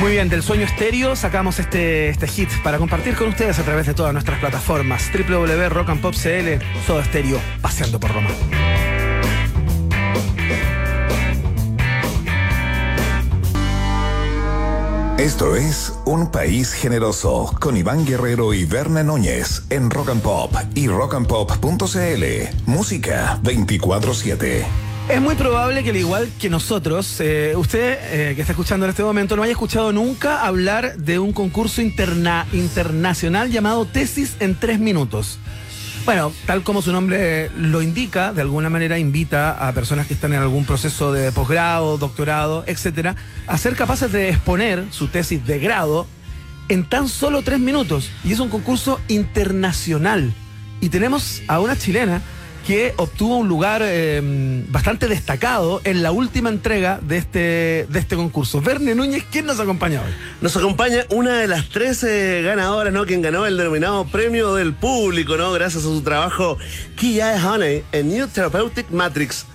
Muy bien, del sueño estéreo sacamos este, este hit para compartir con ustedes a través de todas nuestras plataformas. www.rockandpopcl, todo estéreo, paseando por Roma. Esto es Un País Generoso con Iván Guerrero y Berna Núñez en Rock and Pop y rockandpop.cl. Música 24-7. Es muy probable que al igual que nosotros, eh, usted eh, que está escuchando en este momento no haya escuchado nunca hablar de un concurso interna- internacional llamado Tesis en tres minutos. Bueno, tal como su nombre lo indica, de alguna manera invita a personas que están en algún proceso de posgrado, doctorado, etcétera, a ser capaces de exponer su tesis de grado en tan solo tres minutos. Y es un concurso internacional. Y tenemos a una chilena que obtuvo un lugar eh, bastante destacado en la última entrega de este, de este concurso. Verne Núñez, ¿quién nos acompaña hoy? Nos acompaña una de las 13 ganadoras, ¿no? Quien ganó el denominado premio del público, ¿no? Gracias a su trabajo Kia Honey en New Therapeutic Matrix.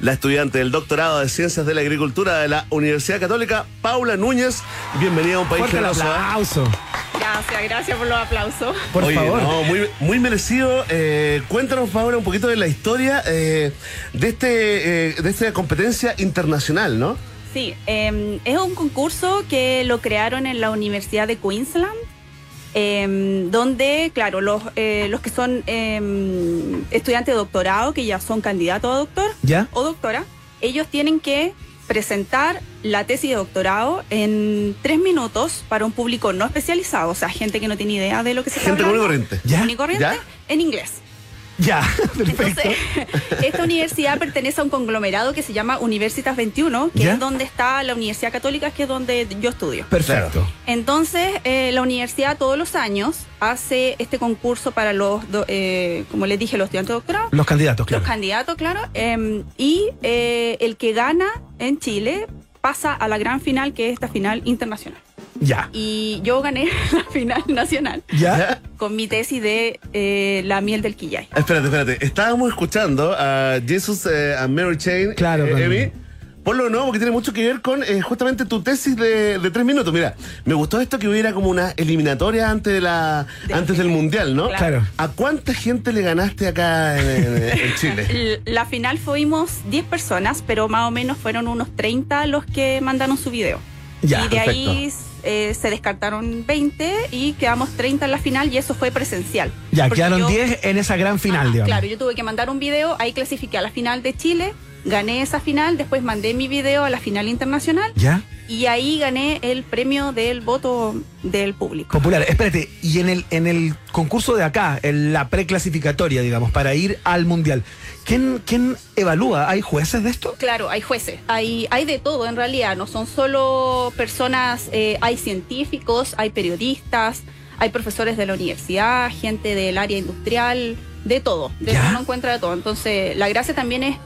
La estudiante del doctorado de Ciencias de la Agricultura de la Universidad Católica, Paula Núñez. Bienvenida a un país Fuerte el generoso. ¿eh? Gracias, gracias por los aplausos. Por Oye, favor. no, muy, muy merecido. Eh, cuéntanos, Paula, un poquito de la historia eh, de, este, eh, de esta competencia internacional, ¿no? Sí, eh, es un concurso que lo crearon en la Universidad de Queensland, eh, donde, claro, los, eh, los que son eh, estudiantes de doctorado, que ya son candidatos a doctor ¿Ya? o doctora, ellos tienen que presentar la tesis de doctorado en tres minutos para un público no especializado, o sea, gente que no tiene idea de lo que se está Gente común y hablando. corriente. ¿Ya? Común y corriente, ¿Ya? en inglés. Ya, perfecto. Entonces, esta universidad pertenece a un conglomerado que se llama Universitas 21, que ¿Ya? es donde está la Universidad Católica, que es donde yo estudio. Perfecto. Entonces, eh, la universidad todos los años hace este concurso para los, do- eh, como les dije, los estudiantes de doctorado, Los candidatos, claro. los candidatos, claro, eh, y eh, el que gana en Chile pasa a la gran final, que es esta final internacional. Ya. Y yo gané la final nacional Ya. con mi tesis de eh, la miel del quillay. Espérate, espérate. Estábamos escuchando a Jesus eh, a Mary Chain, Claro, eh, Emi. Ponlo de nuevo porque tiene mucho que ver con eh, justamente tu tesis de, de tres minutos. Mira, me gustó esto que hubiera como una eliminatoria antes de la De- antes del mundial, ¿no? Claro. ¿A cuánta gente le ganaste acá en, en- en Chile? La final fuimos 10 personas, pero más o menos fueron unos 30 los que mandaron su video. Ya, y de ahí eh, se descartaron 20 y quedamos 30 en la final y eso fue presencial. Ya, quedaron yo- 10 en esa gran final, Ajá, digamos. Claro, yo tuve que mandar un video, ahí clasifiqué a la final de Chile, gané esa final, después mandé mi video a la final internacional ¿Ya? y ahí gané el premio del voto del público. Popular. Espérate, y en el, en el concurso de acá, en la preclasificatoria, digamos, para ir al mundial, ¿quién, quién evalúa? ¿Hay jueces de esto? Claro, hay jueces, hay, hay de todo en realidad, no son solo personas, eh, hay científicos, hay periodistas, hay profesores de la universidad, gente del área industrial, de todo, de ¿Ya? uno encuentra de todo. Entonces, la gracia también es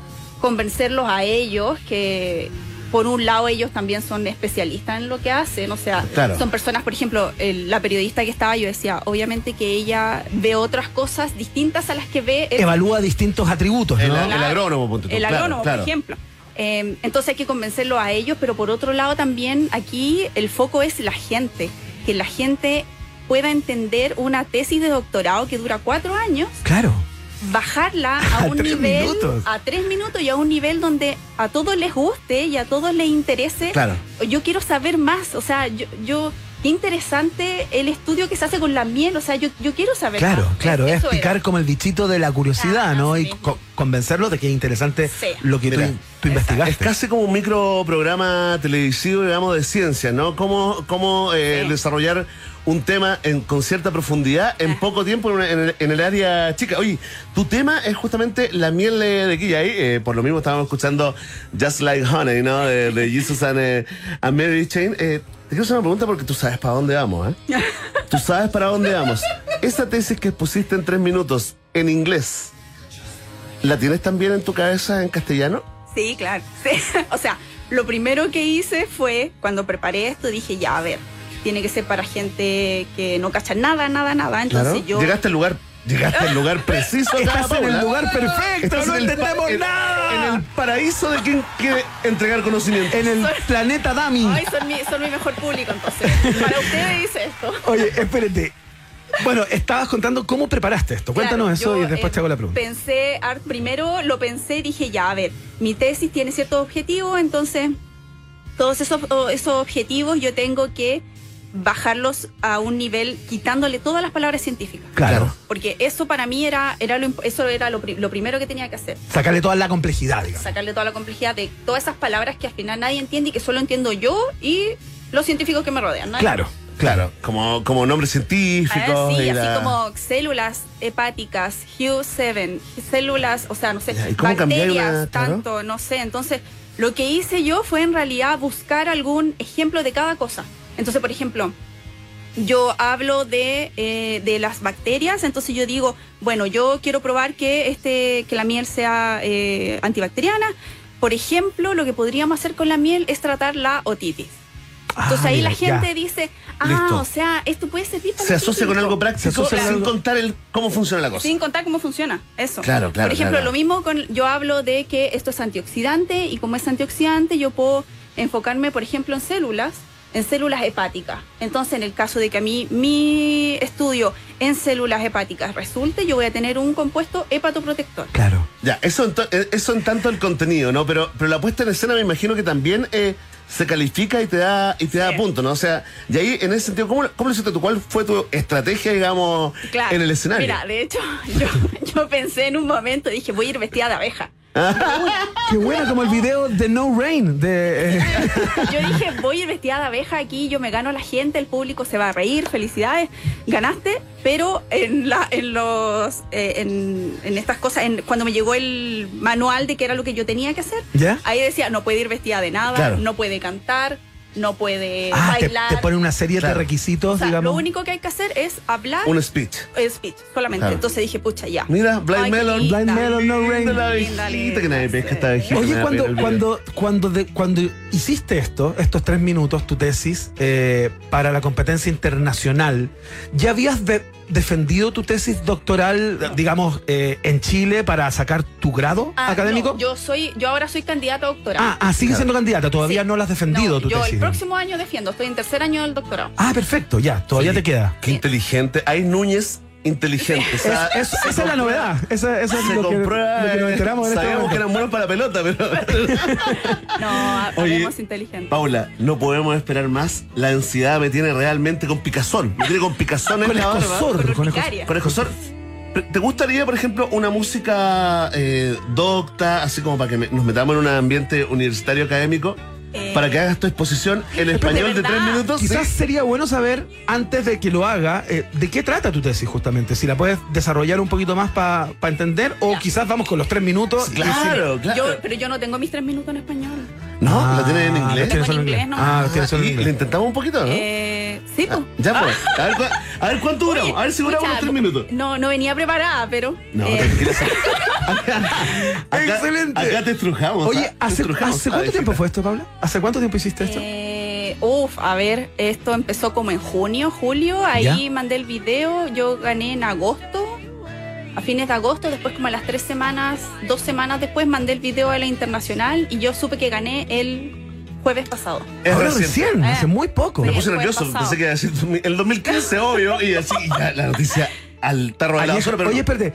convencerlos a ellos que por un lado ellos también son especialistas en lo que hacen, o sea, Claro. son personas, por ejemplo, el- la periodista que estaba, yo decía, obviamente que ella ve otras cosas distintas a las que ve el Evalúa distintos atributos, El, ¿no? el agrónomo, ponte tú. el Claro, agrónomo, claro. por ejemplo. Eh, entonces hay que convencerlo a ellos, pero por otro lado también aquí el foco es la gente, que la gente pueda entender una tesis de doctorado que dura cuatro años, Claro. Bajarla a, A un tres nivel, minutos. a tres minutos y a un nivel donde a todos les guste y a todos les interese. Claro. Yo quiero saber más, o sea, yo, yo qué interesante el estudio que se hace con la miel, o sea, yo, yo quiero saber. Claro, más. claro, es era. picar como el bichito de la curiosidad, Ah, ¿no? Y co- convencerlos de que es interesante Sí. lo que tú, Mira, tú investigaste. Es casi como un micro programa televisivo, digamos, de ciencia, ¿no? Cómo, cómo eh, Sí. desarrollar un tema en, con cierta profundidad en poco tiempo en, una- en el, en el área chica. Oye, tu tema es justamente la miel de, de Quillay. eh, por lo mismo estábamos escuchando Just Like Honey, ¿no? De, de Jesus and, eh, and Mary Chain. Eh, te quiero hacer una pregunta porque tú sabes para dónde vamos, ¿eh? Tú sabes para dónde vamos. Esa tesis que pusiste en tres minutos en inglés, ¿la tienes también en tu cabeza en castellano? Sí, claro. Sí. O sea, lo primero que hice fue, cuando preparé esto, dije, ya, a ver, tiene que ser para gente que no cacha nada, nada, nada. Entonces Claro. yo... Llegaste al lugar, llegaste al lugar preciso. Estás en el lugar perfecto, Estás no en entendemos en- nada. En el paraíso de quien quiere entregar conocimiento. En el planeta Dami. Ay, son mi, son mi mejor público, entonces. Para ustedes hice esto. Oye, espérate. Bueno, estabas contando cómo preparaste esto. Cuéntanos Claro, eso yo, y después eh, te hago la pregunta. Pensé, primero lo pensé y dije, ya, a ver, mi tesis tiene ciertos objetivos, entonces todos esos, esos objetivos yo tengo que bajarlos a un nivel quitándole todas las palabras científicas. Claro. Porque eso para mí era, era lo, eso era lo, pri- lo primero que tenía que hacer. Sacarle toda la complejidad, digamos. Sacarle toda la complejidad de todas esas palabras que al final nadie entiende y que solo entiendo yo y los científicos que me rodean. nadie Claro. Claro, como, como nombre científico. Ah, sí, así la- como células hepáticas, Hugh7, células, o sea, no sé, Ya, ¿y cómo cambiar bacterias, una- tanto, no sé. Entonces, lo que hice yo fue en realidad buscar algún ejemplo de cada cosa. Entonces, por ejemplo, yo hablo de, eh, de las bacterias, entonces yo digo, bueno, yo quiero probar que, este, que la miel sea eh, antibacteriana. Por ejemplo, lo que podríamos hacer con la miel es tratar la otitis. Entonces Ah, ahí mira, la gente ya. dice, ah, Listo. o sea, esto puede servir para Se asocia con otitis". algo práctico Se asocia con sin contar el, cómo funciona la cosa. Sin contar cómo funciona eso. Claro, claro, Por ejemplo, claro. lo mismo con yo hablo de que esto es antioxidante y como es antioxidante yo puedo enfocarme, por ejemplo, en células, en células hepáticas. Entonces, en el caso de que a mí mi estudio en células hepáticas resulte, yo voy a tener un compuesto hepatoprotector. Claro. Ya, eso en, to- eh, eso en tanto el contenido, ¿no? Pero, pero la puesta en escena me imagino que también eh, se califica y te da y te da Sí. punto, ¿no? O sea, y ahí en ese sentido, ¿cómo, cómo lo hiciste tú? ¿Cuál fue tu estrategia, digamos, Claro. en el escenario? Mira, de hecho, yo, yo pensé en un momento, dije, voy a ir vestida de abeja. Qué buena como el video de No Rain de eh, Yo dije, voy a ir vestida de abeja aquí, yo me gano a la gente, el público se va a reír, felicidades, ganaste, pero en la, en los, eh, en, en estas cosas, en, cuando me llegó el manual de qué era lo que yo tenía que hacer, ¿Ya? ahí decía, no puede ir vestida de nada, Claro. no puede cantar, no puede Ah, bailar. te ponen una serie Claro. de requisitos, o sea, digamos. lo único que hay que hacer es hablar Un speech. eh, speech, solamente. Claro. Entonces dije, pucha, ya. Mira, Blind Ay, Melon. linda. Blind Melon, No Rain. La Linda, que nadie pesca esta Oye, cuando, de- cuando hiciste esto, estos tres minutos, tu tesis, eh, para la competencia internacional, ¿ya habías de- defendido tu tesis doctoral, digamos, eh, en Chile para sacar tu grado Ah, académico? no, yo soy, yo ahora soy candidata a doctorado. ah, ah, sigues siendo candidata, todavía Sí. no la has defendido No, tu yo tesis. el próximo año defiendo, estoy en tercer año del doctorado. Ah, perfecto, ya, todavía Sí. te queda. Qué inteligente. Hay Núñez inteligente. O sea, Es- se esa es la novedad. Esa, esa es Se lo que, comprueba. lo que nos enteramos en este Sabíamos que eran buenos para la pelota, pero. No, Oye, habemos inteligente. Paula, no podemos esperar más. La ansiedad me tiene realmente con picazón. Me tiene con picazón en Con la barba. Con escozor. ¿Te gustaría, por ejemplo, una música eh, docta, así como para que me- nos metamos en un ambiente universitario académico? Eh, Para que hagas tu exposición en español de, verdad. tres minutos. Quizás ¿sí? sería bueno saber, antes de que lo haga, eh, de qué trata tu tesis justamente. Si la puedes desarrollar un poquito más para entender, o Ya. quizás vamos con los tres minutos. y Claro, claro. Yo, pero yo no tengo mis tres minutos en español. No, Ah, ¿la tienes en inglés? en inglés, no. Ah, tienes solo en ¿Y inglés. le intentamos un poquito, no? Eh, sí, pues. Ya, pues. A ver, a ver cuánto duramos. A ver si duramos los tres minutos. No, no venía preparada, pero. No, eh, tranquila. Acá, acá- Excelente. Acá te estrujamos. Oye, ¿ah? ¿hace, estrujamos, ¿hace cuánto abejita. tiempo fue esto, Paula? ¿Hace cuánto tiempo hiciste esto? Eh, uf, a ver, esto empezó como en junio, julio, ahí Ya. mandé el video, yo gané en agosto, a fines de agosto, después como a las tres semanas, dos semanas después mandé el video a la internacional y yo supe que gané el jueves pasado. Es Ahora recién, Eh. hace muy poco. Me puse nervioso. pasado. Pensé que decir el 2015, obvio. Y así, y ya la noticia al tarro de la basura. Pero oye, espérate.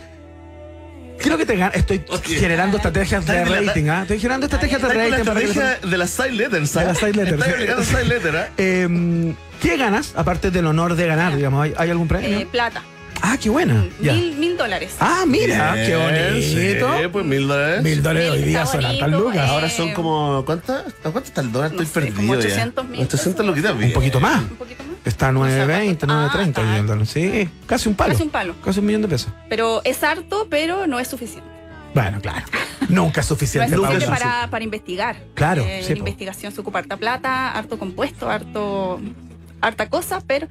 Creo que te gan- estoy generando estrategias de la- rating, ¿ah? Estoy generando estrategias de la rating para que estrategia de las side letters. De las side letters. Está side letter, ¿ah? Eh, ¿Qué ganas? Aparte del honor de ganar, digamos, ¿hay, hay algún premio? Eh, plata. Ah, qué buena. Ya. Mil, mil dólares. Ah, mira, Bien, qué bonito. Sí, pues mil dólares. Mil dólares hoy día Está son hartas bonito, lucas. eh. Ahora son como. ¿Cuántas? ¿A cuánto está el dólar? No Estoy sé, perdido. como ya. 800 mil 800 loquitas. Un poquito más. Un poquito más. Está a No sé 9.20, cuánto. 9.30 Ah, hoy el dólar. Sí, casi un palo. Casi un palo. Casi un millón de pesos. Pero es harto, pero no es suficiente. Bueno, claro. Nunca es No suficiente. es para suficiente para, para investigar. Claro, Eh, sí, la po. investigación se ocupa harta plata, harto compuesto, harto harta cosa, pero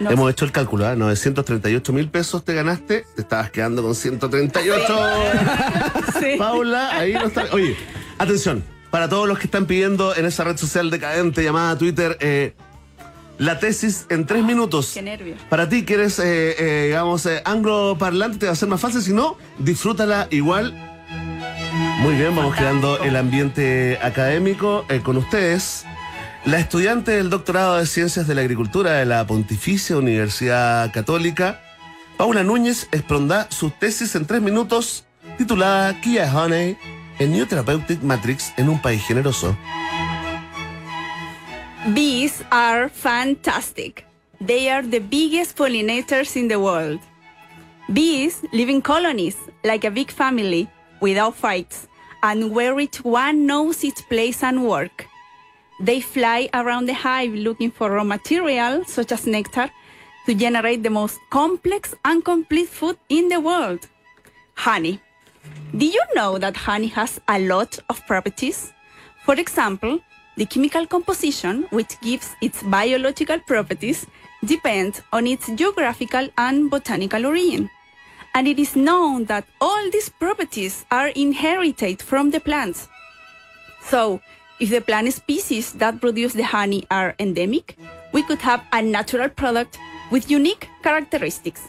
no Hemos hecho el cálculo, ¿ah? 938 mil pesos te ganaste, te estabas quedando con 138. Sí. Paula, ahí no está. Oye, atención, para todos los que están pidiendo en esa red social decadente llamada Twitter, eh, la tesis en tres minutos. Qué nervio. Para ti que eres, eh, eh, digamos, eh, angloparlante, te va a ser más fácil. Si no, disfrútala igual. Muy bien, vamos creando el ambiente académico eh, con ustedes. La estudiante del doctorado de Ciencias de la Agricultura de la Pontificia Universidad Católica, Paula Núñez, expondrá su tesis en tres minutos titulada Kia Honey, a New Therapeutic Matrix en un país generoso. Bees are fantastic. They are the biggest pollinators in the world. Bees live in colonies, like a big family, without fights, and where each one knows its place and work. They fly around the hive looking for raw material, such as nectar, to generate the most complex and complete food in the world honey. Do you know that honey has a lot of properties? For example, the chemical composition, which gives its biological properties, depends on its geographical and botanical origin. And it is known that all these properties are inherited from the plants. So, if the plant species that produce the honey are endemic, we could have a natural product with unique characteristics.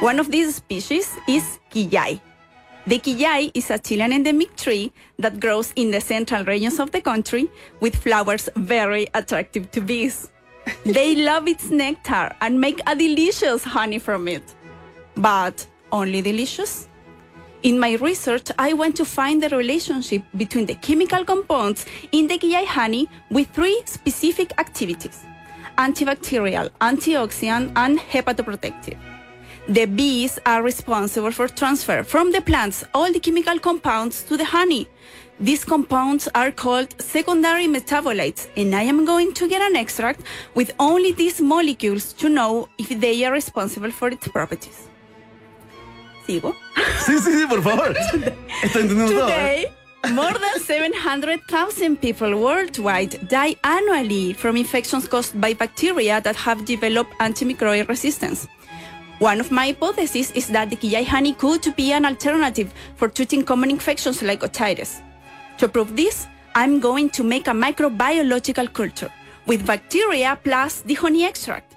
One of these species is quillay. The quillay is a Chilean endemic tree that grows in the central regions of the country with flowers very attractive to bees. They love its nectar and make a delicious honey from it. But only delicious? In my research, I went to find the relationship between the chemical compounds in the quillay honey with three specific activities antibacterial, antioxidant, and hepatoprotective. The bees are responsible for transfer from the plants all the chemical compounds to the honey. These compounds are called secondary metabolites, and I am going to get an extract with only these molecules to know if they are responsible for its properties. ¿Sigo? Sí, sí, sí, por favor. Estoy entendiendo todo. ¿eh? Today, more than 700,000 people worldwide die annually from infections caused by bacteria that have developed antimicrobial resistance. One of my hypotheses is that the quillay honey could be an alternative for treating common infections like otitis. To prove this, I'm going to make a microbiological culture with bacteria plus the honey extract.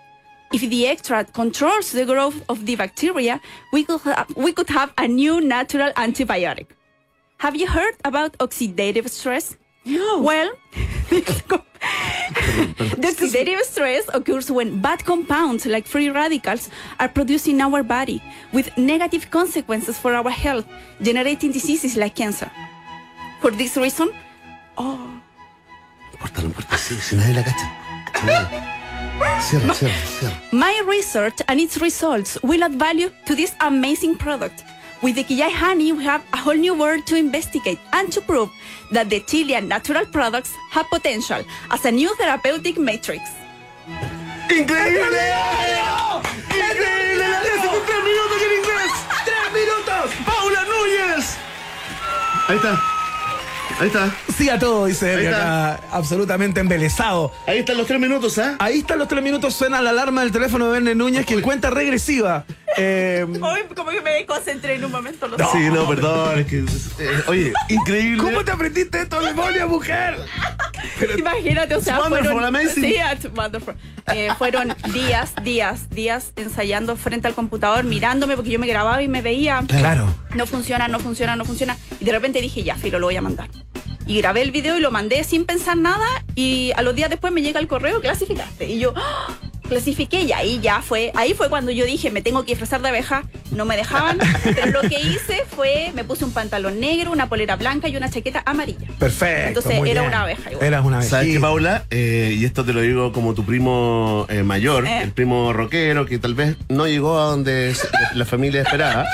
If the extract controls the growth of the bacteria, we could have, we could have a new natural antibiotic. Have you heard about oxidative stress? No. Well, the oxidative stress occurs when bad compounds like free radicals are produced in our body with negative consequences for our health, generating diseases like cancer. For this reason, oh. No importa, no importa, sí, si nadie la cacha. cacha nadie. Cierra, cierra, cierra. My research and its results will add value to this amazing product. With the Quillay honey, we have a whole new world to investigate and to prove that the Chilean natural products have potential as a new therapeutic matrix. ¡Increíble! ¡Increíble! La tesis en tres minutos en inglés. ¡Tres minutos! ¡Paula Núñez! Ahí está. Ahí está. Sí a todo, dice Ahí está. acá, absolutamente embelesado. Ahí están los tres minutos, ¿ah? Ahí están los tres minutos, suena la alarma del teléfono de Verne Núñez que en cuenta regresiva. Eh, como que me concentré en un momento. Lo Sí, no, perdón. Es que, eh, oye, increíble. ¿Cómo te aprendiste esto memoria, mujer? Imagínate, o sea, fueron, sí. Eh, fueron días, días, días ensayando frente al computador, mirándome porque yo me grababa y me veía. Claro. No funciona, no funciona, no funciona. Y de repente dije, ya, filo, lo voy a mandar. Y grabé el video y lo mandé sin pensar nada. Y a los días después me llega el correo, clasificaste. Y yo, ¡ah! clasifiqué y ahí ya fue, ahí fue cuando yo dije, me tengo que disfrazar de abeja, no me dejaban, pero lo que hice fue, me puse un pantalón negro, una polera blanca y una chaqueta amarilla. Perfecto. Entonces, muy era bien. una abeja igual. Eras una abeja. ¿Sabes Sí. qué, Paula? Eh, y esto te lo digo como tu primo eh, mayor, Eh. el primo rockero, que tal vez no llegó a donde la familia esperaba.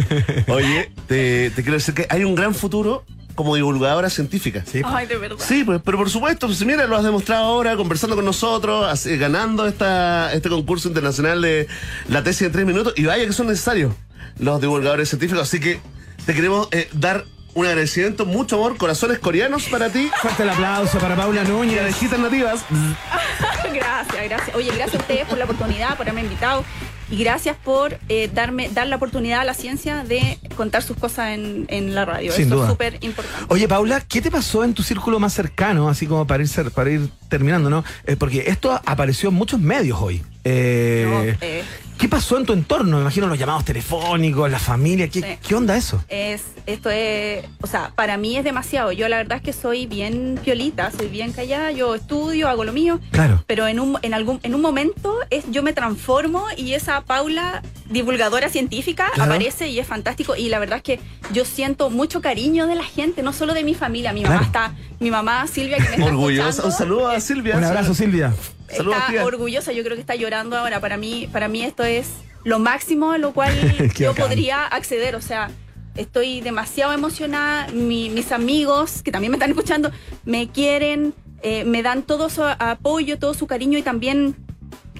Oye, te, te quiero decir que hay un gran futuro como divulgadora científica. Sí. Ay, de verdad. Sí, pues, pero por supuesto, pues mira, lo has demostrado ahora, conversando con nosotros, así, ganando esta, este concurso internacional de la tesis en tres minutos, y vaya que son necesarios los divulgadores científicos, así que te queremos eh, dar un agradecimiento, mucho amor, corazones coreanos para ti, Fuerte el aplauso para Paula y Núñez. abejitas nativas. Gracias, gracias. Oye, gracias a ustedes por la oportunidad, por haberme invitado. Y gracias por eh, darme, dar la oportunidad a la ciencia de contar sus cosas en, en la radio. Sin Eso duda. es súper importante. Oye, Paula, ¿qué te pasó en tu círculo más cercano, así como para ir, para ir terminando, ¿no? Eh, porque esto apareció en muchos medios hoy. Eh, No, eh. ¿Qué pasó en tu entorno? Me imagino los llamados telefónicos, la familia. ¿Qué, Sí. ¿qué onda eso? Es, esto es, o sea, para mí es demasiado. Yo la verdad es que soy bien piolita, soy bien callada, yo estudio, hago lo mío, Claro. pero en un, en algún, en un momento es, yo me transformo y esa Paula, divulgadora científica, Claro. aparece y es fantástico. Y la verdad es que yo siento mucho cariño de la gente, no solo de mi familia. Mi Claro. mamá está, mi mamá Silvia, que me está Orgullosa. Un saludo a Silvia. Un abrazo, Silvia. Saludos, está tía. orgullosa, yo creo que está llorando ahora. Para mí, para mí esto es lo máximo a lo cual yo bacán. podría acceder. O sea, estoy demasiado emocionada. Mi- mis amigos, que también me están escuchando, me quieren, eh, me dan todo su apoyo, todo su cariño y también.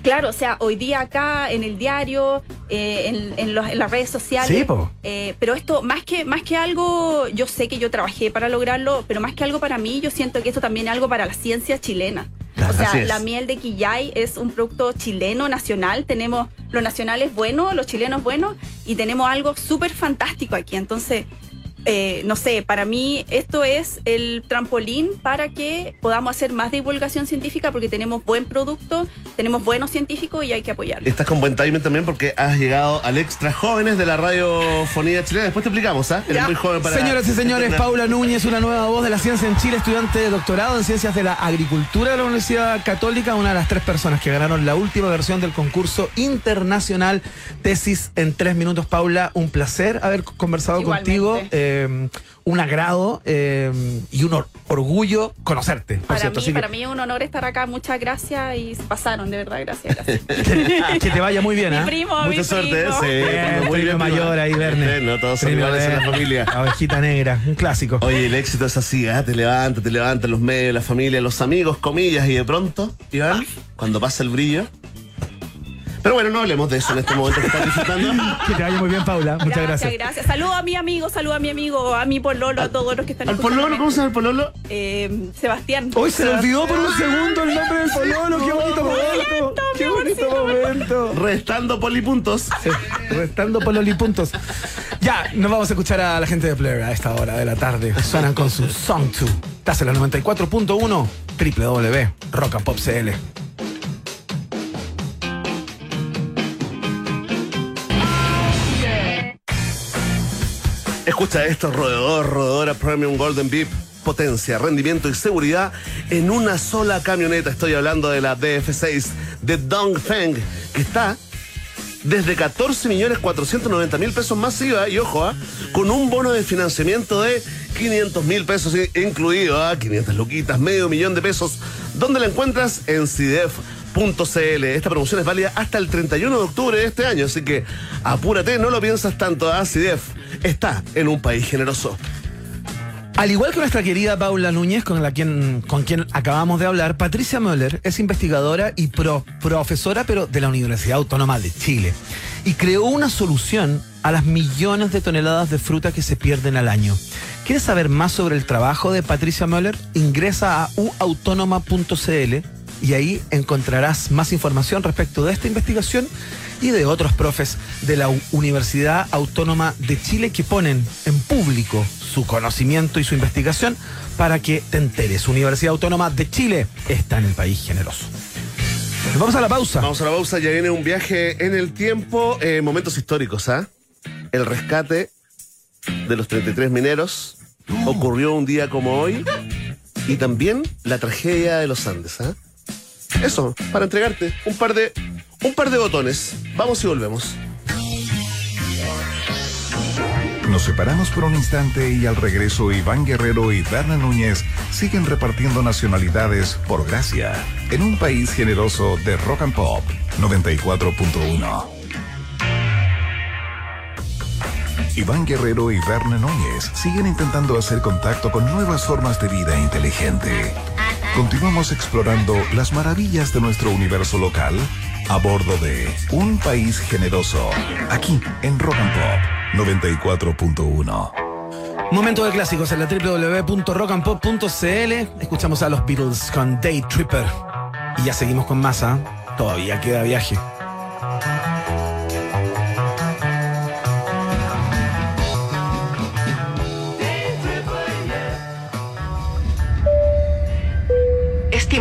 Claro, o sea, hoy día acá en el diario, eh, en, en los- en las redes sociales. Sí, po. eh, pero esto, más que, más que algo, yo sé que yo trabajé para lograrlo, pero más que algo para mí, yo siento que esto también es algo para la ciencia chilena. O sea, la miel de Quillay es un producto chileno, nacional. Tenemos lo nacional es bueno, los chilenos buenos, y tenemos algo súper fantástico aquí. Entonces, eh, no sé, para mí esto es el trampolín para que podamos hacer más divulgación científica porque tenemos buen producto, tenemos buenos científicos y hay que apoyarlo. Estás con buen timing también porque has llegado al extra jóvenes de la radiofonía chilena. Después te explicamos, ¿ah? Eres Ya. muy joven para. Señoras y señores, Paula Núñez, una nueva voz de la ciencia en Chile, estudiante de doctorado en ciencias de la agricultura de la Universidad Católica, una de las tres personas que ganaron la última versión del concurso internacional Tesis en tres minutos. Paula, un placer haber conversado Igualmente. contigo, eh, un agrado eh, y un or- orgullo conocerte. por Para cierto. mí, Así que- para mí es un honor estar acá. Muchas gracias y se pasaron, de verdad, gracias. gracias. que te vaya muy bien. mi ¿ah? primo, mi Mucha suerte, ¿eh? primo. Sí, Bien, muy bien. mayor ahí, Verne. Bueno, todos son iguales en la familia. La ovejita negra, un clásico. Oye, el éxito es así, ¿ah? te levanta, te levanta los medios, la familia, los amigos, comillas, y de pronto, Iván, cuando pasa el brillo. Pero bueno, no hablemos de eso en este momento que estás disfrutando. Que te vaya muy bien, Paula. Muchas gracias, gracias. gracias. Saludos a mi amigo, saludos a mi amigo, a mi pololo, a todos los que están ¿Al pololo? ¿Cómo se llama el pololo? Eh, Sebastián. Hoy se le olvidó por un segundo el nombre del pololo. Qué bonito momento. Qué bonito momento. Restando polipuntos. Sí, restando pololipuntos. Ya, nos vamos a escuchar a la gente de Blair a esta hora de la tarde. Suenan con su Song 2. Estás en la 94.1 www Escucha esto, roedor, roedora Premium Golden Beep. Potencia, rendimiento y seguridad en una sola camioneta. Estoy hablando de la DF6 de Dongfeng, que está desde 14 millones 490 mil pesos masiva y ojo, ah, con un bono de financiamiento de 500 mil pesos incluido, ah, 500 luquitas, medio millón de pesos. ¿Dónde la encuentras? En CIDEF.cl. Esta promoción es válida hasta el 31 de octubre de este año, así que apúrate, no lo piensas tanto. Ah, CIDEF está en un país generoso. Al igual que nuestra querida Paula Núñez, con, la quien, con quien acabamos de hablar, Patricia Möller es investigadora y pro- profesora, pero de la Universidad Autónoma de Chile. Y creó una solución a las millones de toneladas de fruta que se pierden al año. ¿Quieres saber más sobre el trabajo de Patricia Möller? Ingresa a uautónoma.cl y ahí encontrarás más información respecto de esta investigación y de otros profes de la Universidad Autónoma de Chile que ponen en público su conocimiento y su investigación para que te enteres. Universidad Autónoma de Chile está en el país generoso. Vamos a la pausa. Vamos a la pausa, ya viene un viaje en el tiempo, eh, momentos históricos, ¿ah? El rescate de los 33 mineros ocurrió un día como hoy y también la tragedia de los Andes, ¿ah? Eso, para entregarte un par de, un par de botones. Vamos y volvemos. Nos separamos por un instante y al regreso Iván Guerrero y Berna Núñez siguen repartiendo nacionalidades por gracia en un país generoso de rock and pop 94.1. Iván Guerrero y Berna Núñez siguen intentando hacer contacto con nuevas formas de vida inteligente. Continuamos explorando las maravillas de nuestro universo local a bordo de Un País Generoso, aquí en Rock and Pop 94.1. Momento de clásicos en la www.rockandpop.cl. Escuchamos a los Beatles con Day Tripper. Y ya seguimos con masa. Todavía queda viaje.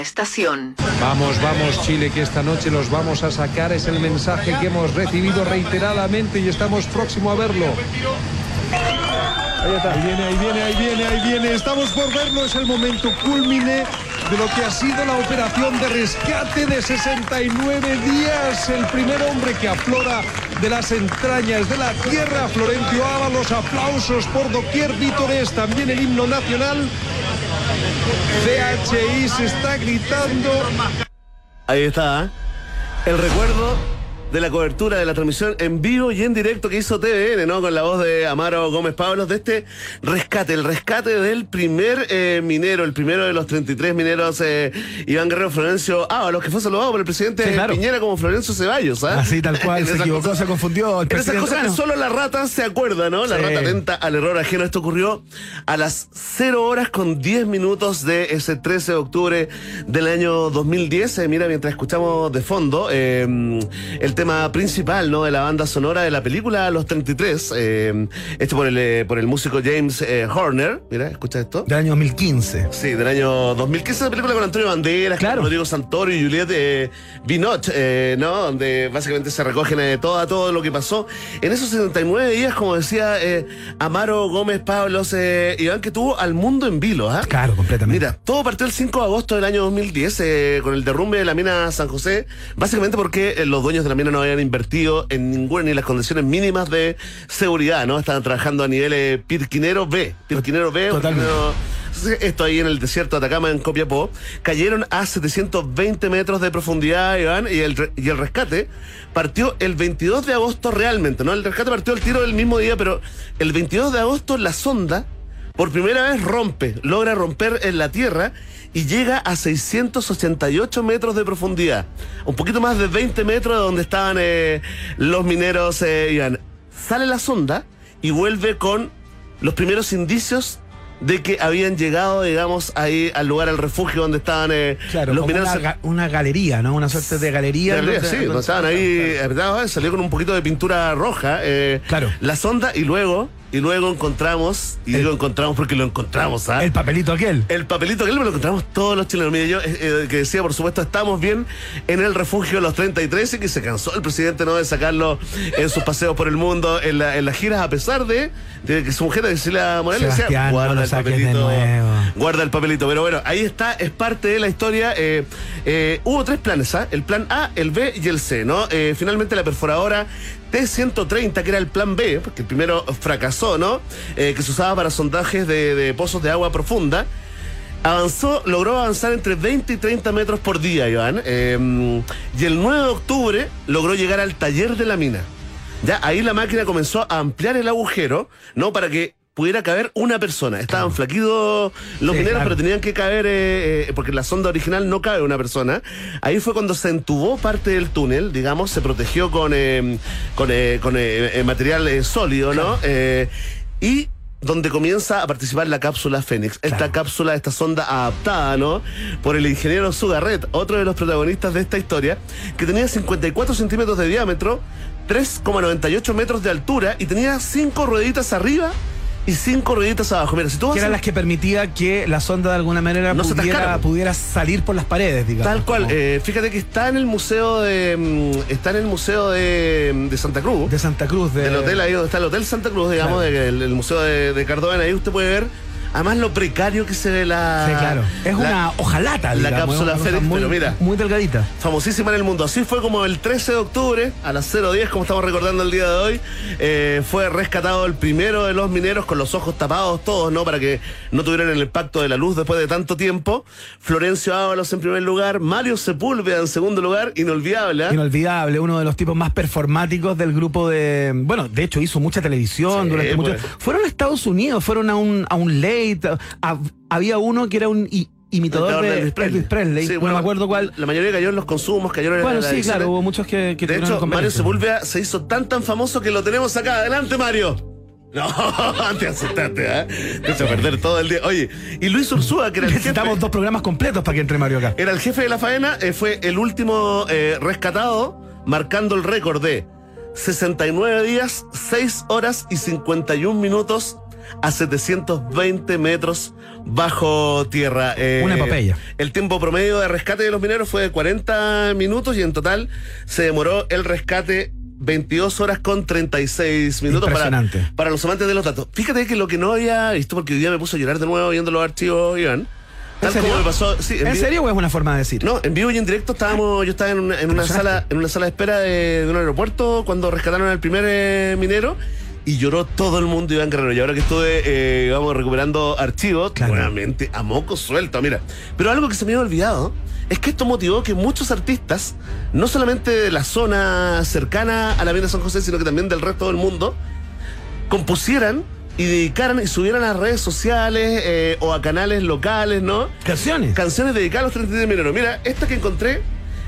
Estación. Vamos, vamos Chile, que esta noche los vamos a sacar. Es el mensaje que hemos recibido reiteradamente y estamos próximo a verlo. Ahí está. Ahí viene, ahí viene, ahí viene, ahí viene. Estamos por verlo. Es el momento culmine de lo que ha sido la operación de rescate de 69 días. El primer hombre que aflora de las entrañas de la tierra. Florencio Ábalos, aplausos por doquier. Vítores, también el himno nacional. DHI se está gritando. Ahí está. ¿eh? El recuerdo de la cobertura de la transmisión en vivo y en directo que hizo TVN, ¿no? Con la voz de Amaro Gómez Pablos de este rescate, el rescate del primer eh, minero, el primero de los 33 mineros, eh, Iván Guerrero Florencio Ábalos, que fue saludado por el presidente Sí, claro. Piñera como Florencio Ceballos, ¿ah? Así tal cual, se equivocó, se confundió. El en esas cosas que solo la rata se acuerda, ¿no? La Sí. rata atenta al error ajeno. Esto ocurrió a las 0 horas con 10 minutos de ese 13 de octubre del año 2010. Eh, mira, mientras escuchamos de fondo el tema principal, ¿no? De la banda sonora de la película Los 33. eh, este por el, eh, por el músico James eh, Horner. Mira, escucha esto. Del año 2015. Sí, del año 2015, la película con Antonio Banderas, Claro. con Rodrigo Santoro y Juliette eh, eh, ¿no? Donde básicamente se recogen todo, todo lo que pasó en esos 79 días, como decía Amaro Gómez Pablos, Iván, que tuvo al mundo en vilo, ¿ah? Claro, completamente. Mira, todo partió el 5 de agosto del año 2010 eh, con el derrumbe de la mina San José, básicamente porque los dueños de la mina no habían invertido en ninguna ni las condiciones mínimas de seguridad, ¿no? Estaban trabajando a nivel eh, Pirquinero B, Pirquinero B. Pirquinero- esto ahí en el desierto de Atacama, en Copiapó, cayeron a 720 metros de profundidad, Iván, y el, y el rescate partió el 22 de agosto realmente, ¿no? El rescate partió el tiro del mismo día, pero el 22 de agosto la sonda por primera vez rompe, logra romper en la tierra y llega a 688 metros de profundidad. Un poquito más de 20 metros de donde estaban eh, los mineros, eh, Iván. Sale la sonda y vuelve con los primeros indicios de que habían llegado, digamos, ahí al lugar, al refugio donde estaban eh, Claro, los mineros. una, ga- una galería, ¿no? Una suerte de galería. De donde- sí, donde estaban ahí, salió con un poquito de pintura roja, eh, Claro. la sonda, y luego, y luego encontramos, y El- lo encontramos porque lo encontramos, ¿ah? El papelito aquel. El papelito que él me lo encontramos todos los chilenos. Mire, yo eh, eh, que decía, por supuesto, estamos bien en el refugio de los 33 y que se cansó el presidente no de sacarlo en sus paseos por el mundo, en, la- en las giras, a pesar de, de que su mujer, Cecilia Morel, decía, no guarda el papelito. nuevo". Guarda el papelito. Pero bueno, ahí está, es parte de la historia. Eh, eh, hubo tres planes, ¿ah? El plan A, el B y el C, ¿no? Finalmente la perforadora T-130, que era el plan B, porque el primero fracasó, ¿no? Eh, que se usaba para sondajes de, pozos de agua profunda. Avanzó, logró avanzar entre 20 y 30 metros por día, Iván. Eh, y el 9 de octubre logró llegar al taller de la mina. Ya ahí la máquina comenzó a ampliar el agujero, ¿no? Para que pudiera caber una persona. Estaban flaquidos los Sí, mineros, claro. pero tenían que caber, eh, eh, porque en la sonda original no cabe una persona. Ahí fue cuando se entubó parte del túnel, digamos, se protegió con, eh, con, eh, con, eh, material sólido, ¿no? Eh, y donde comienza a participar la cápsula Fénix. Esta Claro. cápsula, esta sonda adaptada, ¿no? Por el ingeniero Sugarret, otro de los protagonistas de esta historia, que tenía 54 centímetros de diámetro, 3,98 metros de altura y tenía cinco rueditas arriba y cinco rueditas abajo. Mira, si tú vas Que eran a- las que permitía que la sonda de alguna manera No pudiera, pudiera salir por las paredes, digamos. Tal cual, eh, fíjate que está en el museo de mm, está en el museo de, de Santa Cruz. de Santa Cruz. De, del hotel ahí donde está el Hotel Santa Cruz, digamos, Claro. de- el, el museo de, de Cardona, ahí usted puede ver además lo precario que se ve la Sí, claro. Es la- una hojalata, la digamos, cápsula muy, pero mira. muy delgadita. famosísima en el mundo. Así fue como el 13 de octubre, a las 0.10, como estamos recordando el día de hoy, eh, fue rescatado el primero de los mineros con los ojos tapados todos, ¿no? Para que no tuvieran el impacto de la luz después de tanto tiempo. Florencio Ábalos en primer lugar, Mario Sepúlveda en segundo lugar, inolvidable. ¿eh? Inolvidable, uno de los tipos más performáticos del grupo de. Bueno, de hecho hizo mucha televisión Sí, durante mucho. pues. Fueron a Estados Unidos, fueron a un, a un late. Había uno que era un imitador de Elvis Presley. Sí, no bueno, me acuerdo cuál. La mayoría cayó en los consumos, cayeron en Bueno, sí, claro, hubo muchos que, que De hecho, Mario. Sepúlveda se hizo tan tan famoso que lo tenemos acá. Adelante, Mario. No, te asustaste, ¿eh? Te echa a perder todo el día. Oye, y Luis Ursúa, que era el jefe, Necesitamos dos programas completos para que entre Mario acá. era el jefe de la faena, eh, fue el último eh, rescatado, marcando el récord de 69 días, 6 horas y 51 minutos a 720 metros bajo tierra. Eh, Una epopeya. El tiempo promedio de rescate de los mineros fue de 40 minutos y en total se demoró el rescate 22 horas con 36 minutos para, Impresionante. para los amantes de los datos. Fíjate que lo que no había visto, porque hoy día me puse a llorar de nuevo viendo los archivos, Iván. Tal serio? como me pasó. Sí, ¿En serio o es una forma de decir? no, en vivo y en directo estábamos, yo estaba en una, en una sala, en una sala de espera de, de un aeropuerto cuando rescataron al primer eh, minero y lloró todo el mundo Iván Guerrero. Y ahora que estuve, eh, vamos, recuperando archivos, Claro. nuevamente a moco suelto, mira. Pero algo que se me había olvidado es que esto motivó que muchos artistas, no solamente de la zona cercana a la de San José, sino que también del resto del mundo, compusieran y dedicaran y subieran a redes sociales eh, o a canales locales, ¿no? Canciones. Canciones dedicadas a los 33 mineros. Mira, esta que encontré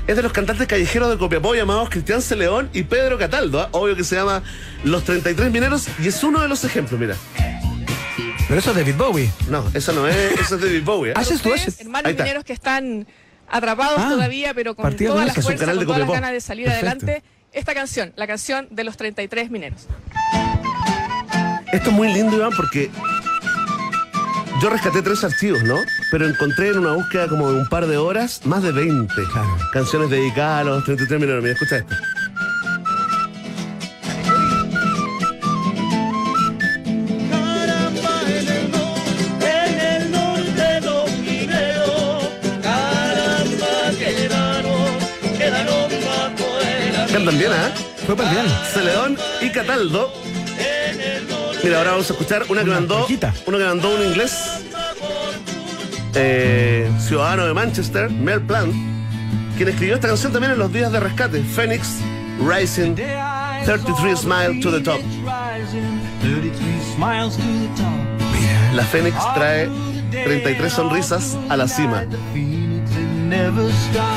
es de los cantantes callejeros de Copiapó llamados Cristian Celeón y Pedro Cataldo. ¿ah? Obvio que se llama Los 33 Mineros y es uno de los ejemplos, mira. Pero eso es David Bowie. No, esa no es, eso es de David Bowie. to Ustedes, Ashes. hermanos Ahí está. mineros que están atrapados Ah, todavía, pero con toda la eso, fuerza, con todas las ganas de salir Perfecto. adelante. Esta canción, la canción de los 33 mineros. Esto es muy lindo, Iván, porque yo rescaté tres archivos, ¿no? Pero encontré en una búsqueda como de un par de horas más de 20 Claro. canciones dedicadas a los 33 mineros. Mira, escucha esto. Caramba, en el norte, en el norte los mineros, caramba, quedaron, quedaron bajo el Cantan bien, ¿ah? Fue para bien. Celedón y Cataldo. Mira, ahora vamos a escuchar una que Una mandó. Uno que mandó un inglés. eh, ciudadano de Manchester, Mel Plant, quien escribió esta canción también en los días de rescate. Phoenix Rising 33 Smile to the Top. La Phoenix trae 33 sonrisas a la cima.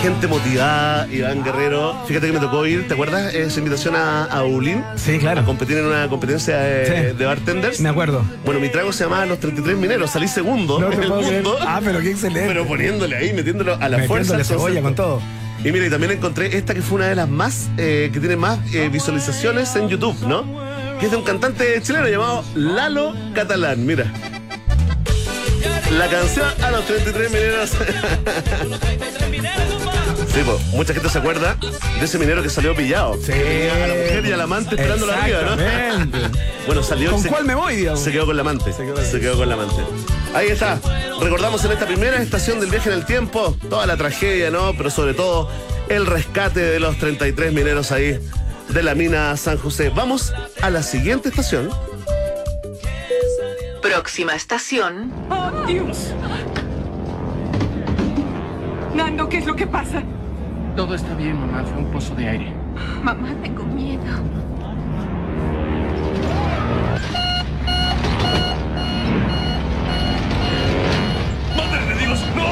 Gente motivada, Iván Guerrero. Fíjate que me tocó ir, ¿te acuerdas? Esa invitación a, a Ulín. Sí, claro. A competir en una competencia de, Sí. de bartenders. Me acuerdo. Bueno, mi trago se llamaba Los 33 Mineros. Salí segundo No en el mundo. Ah, pero qué excelente. Pero poniéndole ahí, metiéndolo a la fuerza. Metiéndole al cebolla con todo. Y mira, y también encontré esta que fue una de las más, eh, que tiene más eh, visualizaciones en YouTube, ¿no? Que es de un cantante chileno llamado Lalo Catalán, mira. La canción a los 33 mineros. sí, pues, mucha gente se acuerda de ese minero que salió pillado. Sí. Que tenía a la mujer y al amante esperándolo arriba, Exactamente. ¿no? bueno, salió ¿Con se- cuál me voy, digamos? se quedó con la amante. Se quedó con la amante. Ahí está. Recordamos en esta primera estación del viaje en el tiempo toda la tragedia, ¿no? Pero sobre todo el rescate de los 33 mineros ahí de la mina San José. Vamos a la siguiente estación. Próxima estación, ¡Oh, Dios! Nando, ¿qué es lo que pasa? Todo está bien, mamá. Fue un pozo de aire. Mamá, tengo miedo. ¡Madre de Dios, no!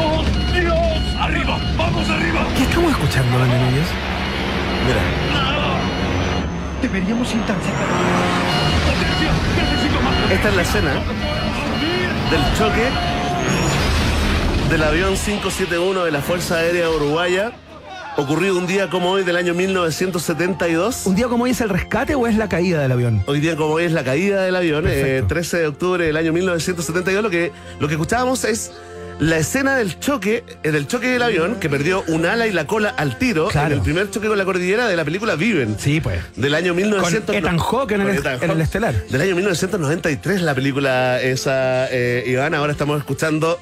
¡Oh, Dios! ¡Arriba! ¡Vamos arriba! ¿Qué estamos escuchando, Dani Núñez? Mira, Deberíamos ir tan cerca. ¡Potencia! ¡Necesito más! esta es la escena del choque del avión 571 de la Fuerza Aérea Uruguaya ocurrido un día como hoy del año 1972. ¿Un día como hoy es el rescate o es la caída del avión? Hoy día como hoy es la caída del avión, eh, Perfecto. 13 de octubre del año 1972, lo que, lo que escuchábamos es la escena del choque, eh, del choque del avión, que perdió un ala y la cola al tiro Claro. en el primer choque con la cordillera de la película Viven. Sí, pues. Del año 1900. Con Ethan Hawke en el, Con Ethan en el Hawke. estelar. Del año 1993 la película esa, eh, Iván. Ahora estamos escuchando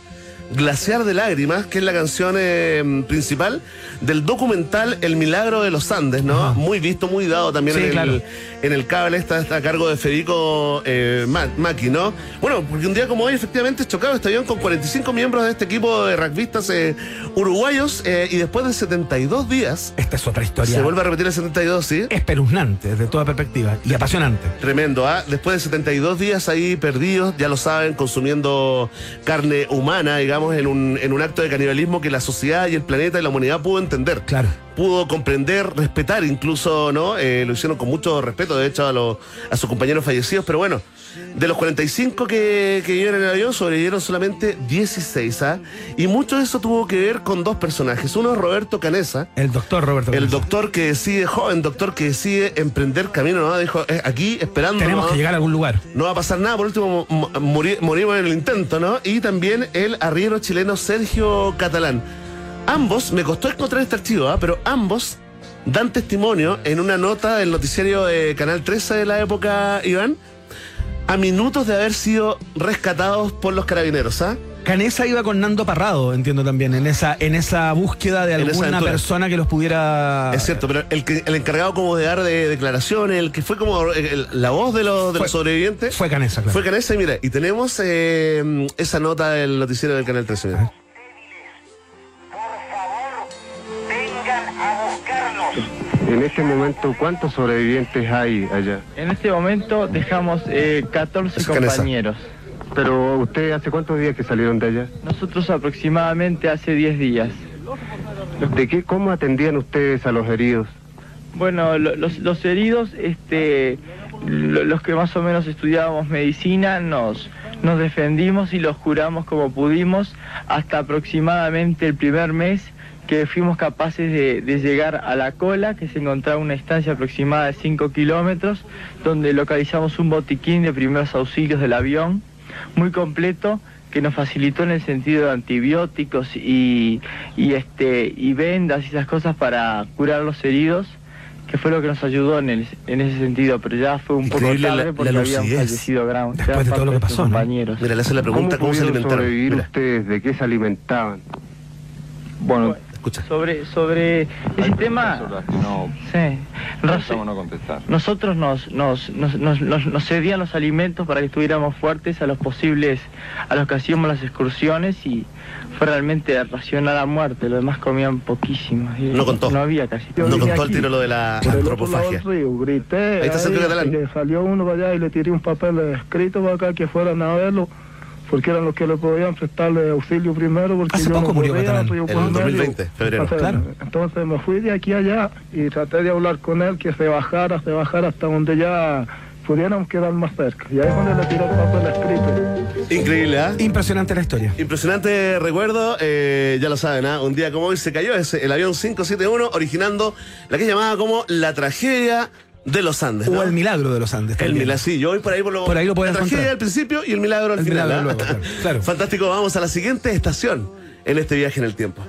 Glaciar de Lágrimas, que es la canción eh, principal del documental El Milagro de los Andes, ¿no? Ajá. Muy visto, muy dado también Sí, en, claro. el, en el cable. Está, está a cargo de Federico eh, Maki, ¿no? Bueno, porque un día como hoy efectivamente chocaba este avión con 45 miembros de este equipo de rugbyistas eh, uruguayos eh, y después de 72 días Esta es otra historia. se vuelve a repetir el 72, ¿sí? espeluznante desde toda perspectiva y apasionante. Tremendo, ¿ah? Después de 72 días ahí perdidos, ya lo saben, consumiendo carne humana, digamos, en un, en un acto de canibalismo que la sociedad y el planeta y la humanidad pudo entender. Claro. Pudo comprender, respetar, incluso, ¿no? Eh, lo hicieron con mucho respeto, de hecho, a, los- a sus compañeros fallecidos, pero bueno, de los 45 que, que vivían en el avión, sobrevivieron solamente 16, ¿ah? Y mucho de eso tuvo que ver con dos personajes. Uno es Roberto Canesa, El doctor Roberto. el Canessa. doctor que decide, joven doctor que decide emprender camino, ¿no? Dijo, "Eh, aquí esperando. Tenemos ¿no? que llegar a algún lugar. No va a pasar nada, por último morir- morimos en el intento, ¿no? Y también el arriero chileno Sergio Catalán. Ambos, me costó encontrar este archivo, ¿ah? pero ambos dan testimonio en una nota del noticiario de Canal 13 de la época, Iván, a minutos de haber sido rescatados por los carabineros, ¿ah? Canesa iba con Nando Parrado, entiendo también, en esa, en esa búsqueda de alguna persona que los pudiera. Es cierto, pero el, que, el encargado como de dar de declaraciones, el que fue como el- la voz de los, de Fue- los sobrevivientes, Fue Canesa, claro. fue Canesa. Y mira, y tenemos eh, esa nota del noticiero del Canal 13. En este momento, ¿cuántos sobrevivientes hay allá? En este momento dejamos eh, 14 Es Canesa. compañeros. Pero ustedes, ¿hace cuántos días que salieron de allá? Nosotros aproximadamente hace 10 días. ¿De qué, cómo atendían ustedes a los heridos? Bueno, lo- los, los heridos, este, lo- los que más o menos estudiábamos medicina, nos, nos defendimos y los curamos como pudimos hasta aproximadamente el primer mes que fuimos capaces de, de llegar a la cola, que se encontraba a una distancia aproximada de 5 kilómetros, donde localizamos un botiquín de primeros auxilios del avión, muy completo, que nos facilitó en el sentido de antibióticos y, y, este, y vendas y esas cosas para curar los heridos, que fue lo que nos ayudó en, el- en ese sentido, pero ya fue un poco la- tarde porque la habían fallecido gran, Después de todo lo que pasó, ¿no? compañeros. Mira, le hace la pregunta cómo, se alimentaron. sobrevivir Mira, ustedes? ¿De qué se alimentaban? Bueno, sobre, sobre ese tema... Sí. Contestar. Nosotros nos, nos, nos, nos, nos- nos cedían los alimentos para que estuviéramos fuertes a los posibles, a los que hacíamos las excursiones y fue realmente racional a muerte, los demás comían poquísimo. y No contó. No había casi. No contó al tiro lo de la antropofagia. grité. Ahí está Catalán. y le salió uno para allá y le tiré un papel escrito para acá que fueran a verlo, porque eran los que le podían prestarle auxilio primero. Porque Hace yo poco no murió podía, En por el medio. 2020, febrero. Entonces, Claro. entonces me fui de aquí a allá y traté de hablar con él que se bajara, se bajara hasta donde ya pudiéramos quedar más cerca. Y ahí es donde le tiré el papel escrito. Increíble, ¿ah? Impresionante la historia. Impresionante recuerdo, eh, ya lo saben, ¿ah? un día como hoy se cayó ese, el avión 571 originando la que llamaba como la tragedia de los Andes. ¿no? O el milagro de los Andes. El también. milagro, sí, yo voy por ahí por lo, Por ahí lo pueden La tragedia encontrar. al principio y el milagro al El final. milagro ¿ah? luego, claro, claro. Fantástico, vamos a la siguiente estación en este viaje en el tiempo.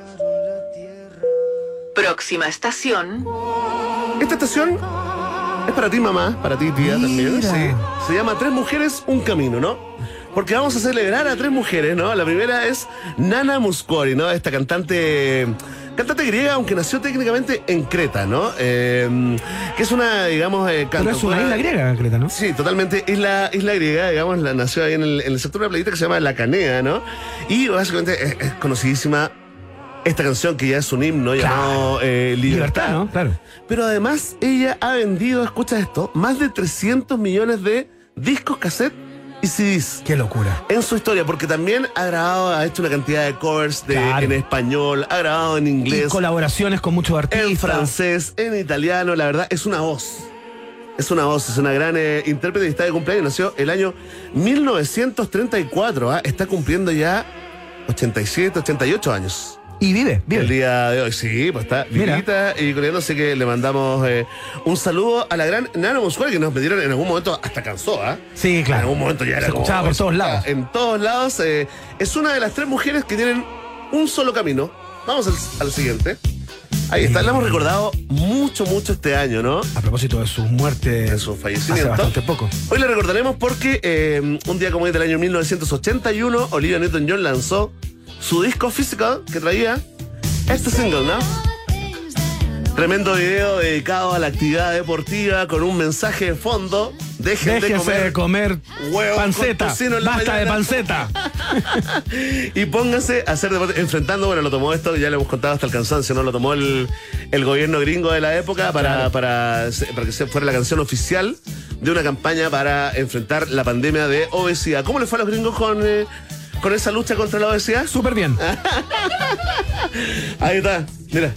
Próxima estación. Esta estación es para ti, mamá, para ti, tía, también. Mira. Sí. Se llama Tres Mujeres, un Camino, ¿no? Porque vamos a celebrar a tres mujeres, ¿no? La primera es Nana Muscori, ¿no? Esta cantante. Cantante griega, aunque nació técnicamente en Creta, ¿no? Eh, que es una, digamos, eh, Pero es una isla griega, Creta, ¿no? Sí, totalmente. Isla, isla griega, digamos, la, nació ahí en el, en el sector de la playita que se llama La Canea, ¿no? Y básicamente es, es conocidísima esta canción que ya es un himno llamado eh, Libertad. Libertad, ¿no? Claro. Pero además ella ha vendido, escucha esto, más de 300 millones de discos cassette CDs. Qué locura. En su historia, porque también ha grabado, ha hecho una cantidad de covers de, Claro. en español, ha grabado en Y inglés, colaboraciones con muchos artistas. en francés, en italiano, la verdad, es una voz. Es una voz, es una gran eh, intérprete y está de cumpleaños. Nació el año 1934. ¿ah? Está cumpliendo ya 87, 88 años. Y vive, vive. El día de hoy, sí, pues está vivita y corriendo, así que le mandamos eh, un saludo a la gran Nano Monsuel que nos pidieron en algún momento, hasta cansó, ¿ah? Sí, claro. En algún momento ya era Se como- escuchaba por todos lados. En todos lados. eh, es una de las tres mujeres que tienen un solo camino. Vamos al, al siguiente. Ahí está, la hemos recordado mucho, mucho este año, ¿no? A propósito de su muerte. En su Hace fallecimiento. bastante poco. Hoy la recordaremos porque eh, un día como hoy del año 1981, Olivia Newton-John lanzó su disco Physical que traía este single, ¿no? Tremendo video dedicado a la actividad deportiva con un mensaje de fondo. Dejen de comer de comer panceta. Basta de panceta. y pónganse a hacer deporte. Enfrentando, bueno, lo tomó esto, ya le hemos contado hasta el cansancio, ¿no? Lo tomó el, el gobierno gringo de la época para, para, para que se- fuera la canción oficial de una campaña para enfrentar la pandemia de obesidad. ¿Cómo le fue a los gringos con, eh, con esa lucha contra la obesidad? Súper bien. Ahí está, mira.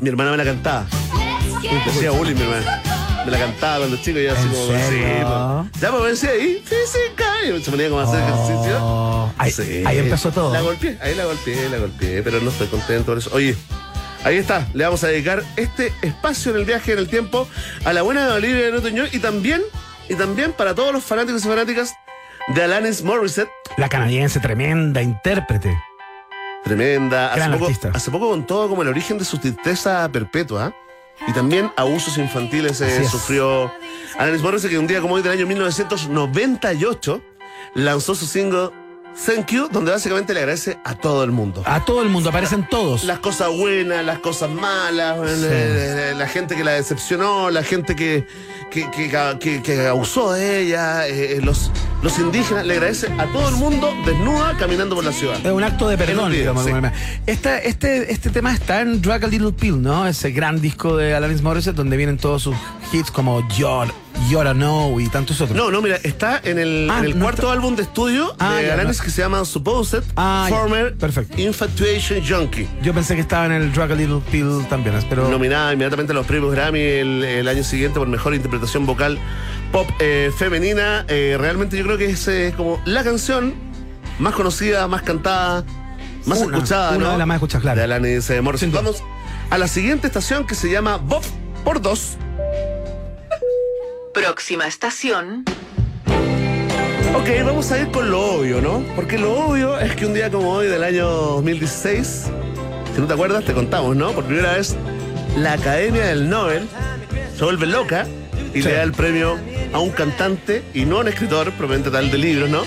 Mi hermana me la cantaba. Me hacía bullying mi hermana. Me la cantaba cuando chico y yo así ¿En como serio? sí, pues. Ya pues me decía ahí, física. Y se ponía como a hacer ejercicio. Oh, ahí, Sí. ahí empezó todo. La golpeé, ahí la golpeé, la golpeé, pero no estoy contento por eso. Oye, ahí está, le vamos a dedicar este espacio en el viaje en el tiempo a la buena de Olivia Newton-John y también, y también para todos los fanáticos y fanáticas de Alanis Morissette. La canadiense, tremenda intérprete. Tremenda. Hace Gran poco, artista. hace poco contó como el origen de su tristeza perpetua. Y también abusos infantiles eh, sufrió Alanis Morissette, que un día como hoy del año 1998 lanzó su single Thank You, donde básicamente le agradece a todo el mundo. A todo el mundo, aparecen todos. Las cosas buenas, las cosas malas, Sí. eh, eh, la gente que la decepcionó, la gente que, que, que, abusó de ella, eh, eh, los, los indígenas, le agradece a todo el mundo desnuda caminando por la ciudad. Es un acto de perdón, digamos. sí. Esta- este, este tema está en Drag a Little Pill, ¿no? Ese gran disco de Alanis Morissette donde vienen todos sus hits como You're, You're Know y tantos otros. No, no, mira, está en el, Ah, en el no cuarto álbum de estudio Ah, de Alanis no. que se llama Supposed Ah, ya. Former Perfecto. Infatuation Junkie. Yo pensé que estaba en el Drag a Little Pill también, pero. Nominada inmediatamente a los premios Grammy el, el año siguiente por mejor interpretación vocal pop eh, femenina. Eh, realmente yo creo que es eh, como la canción más conocida, más cantada, más Una, escuchada. una ¿no? de las más escuchadas, claro. De Alanis eh, Morissette. Vamos a la siguiente estación que se llama Bob por dos. Próxima estación. Ok, vamos a ir con lo obvio, ¿no? Porque lo obvio es que un día como hoy del año 2016, si no te acuerdas, te contamos, ¿no? Por primera vez, la Academia del Nobel se vuelve loca y le da el premio a un cantante y no a un escritor, propiamente tal de libros, ¿no?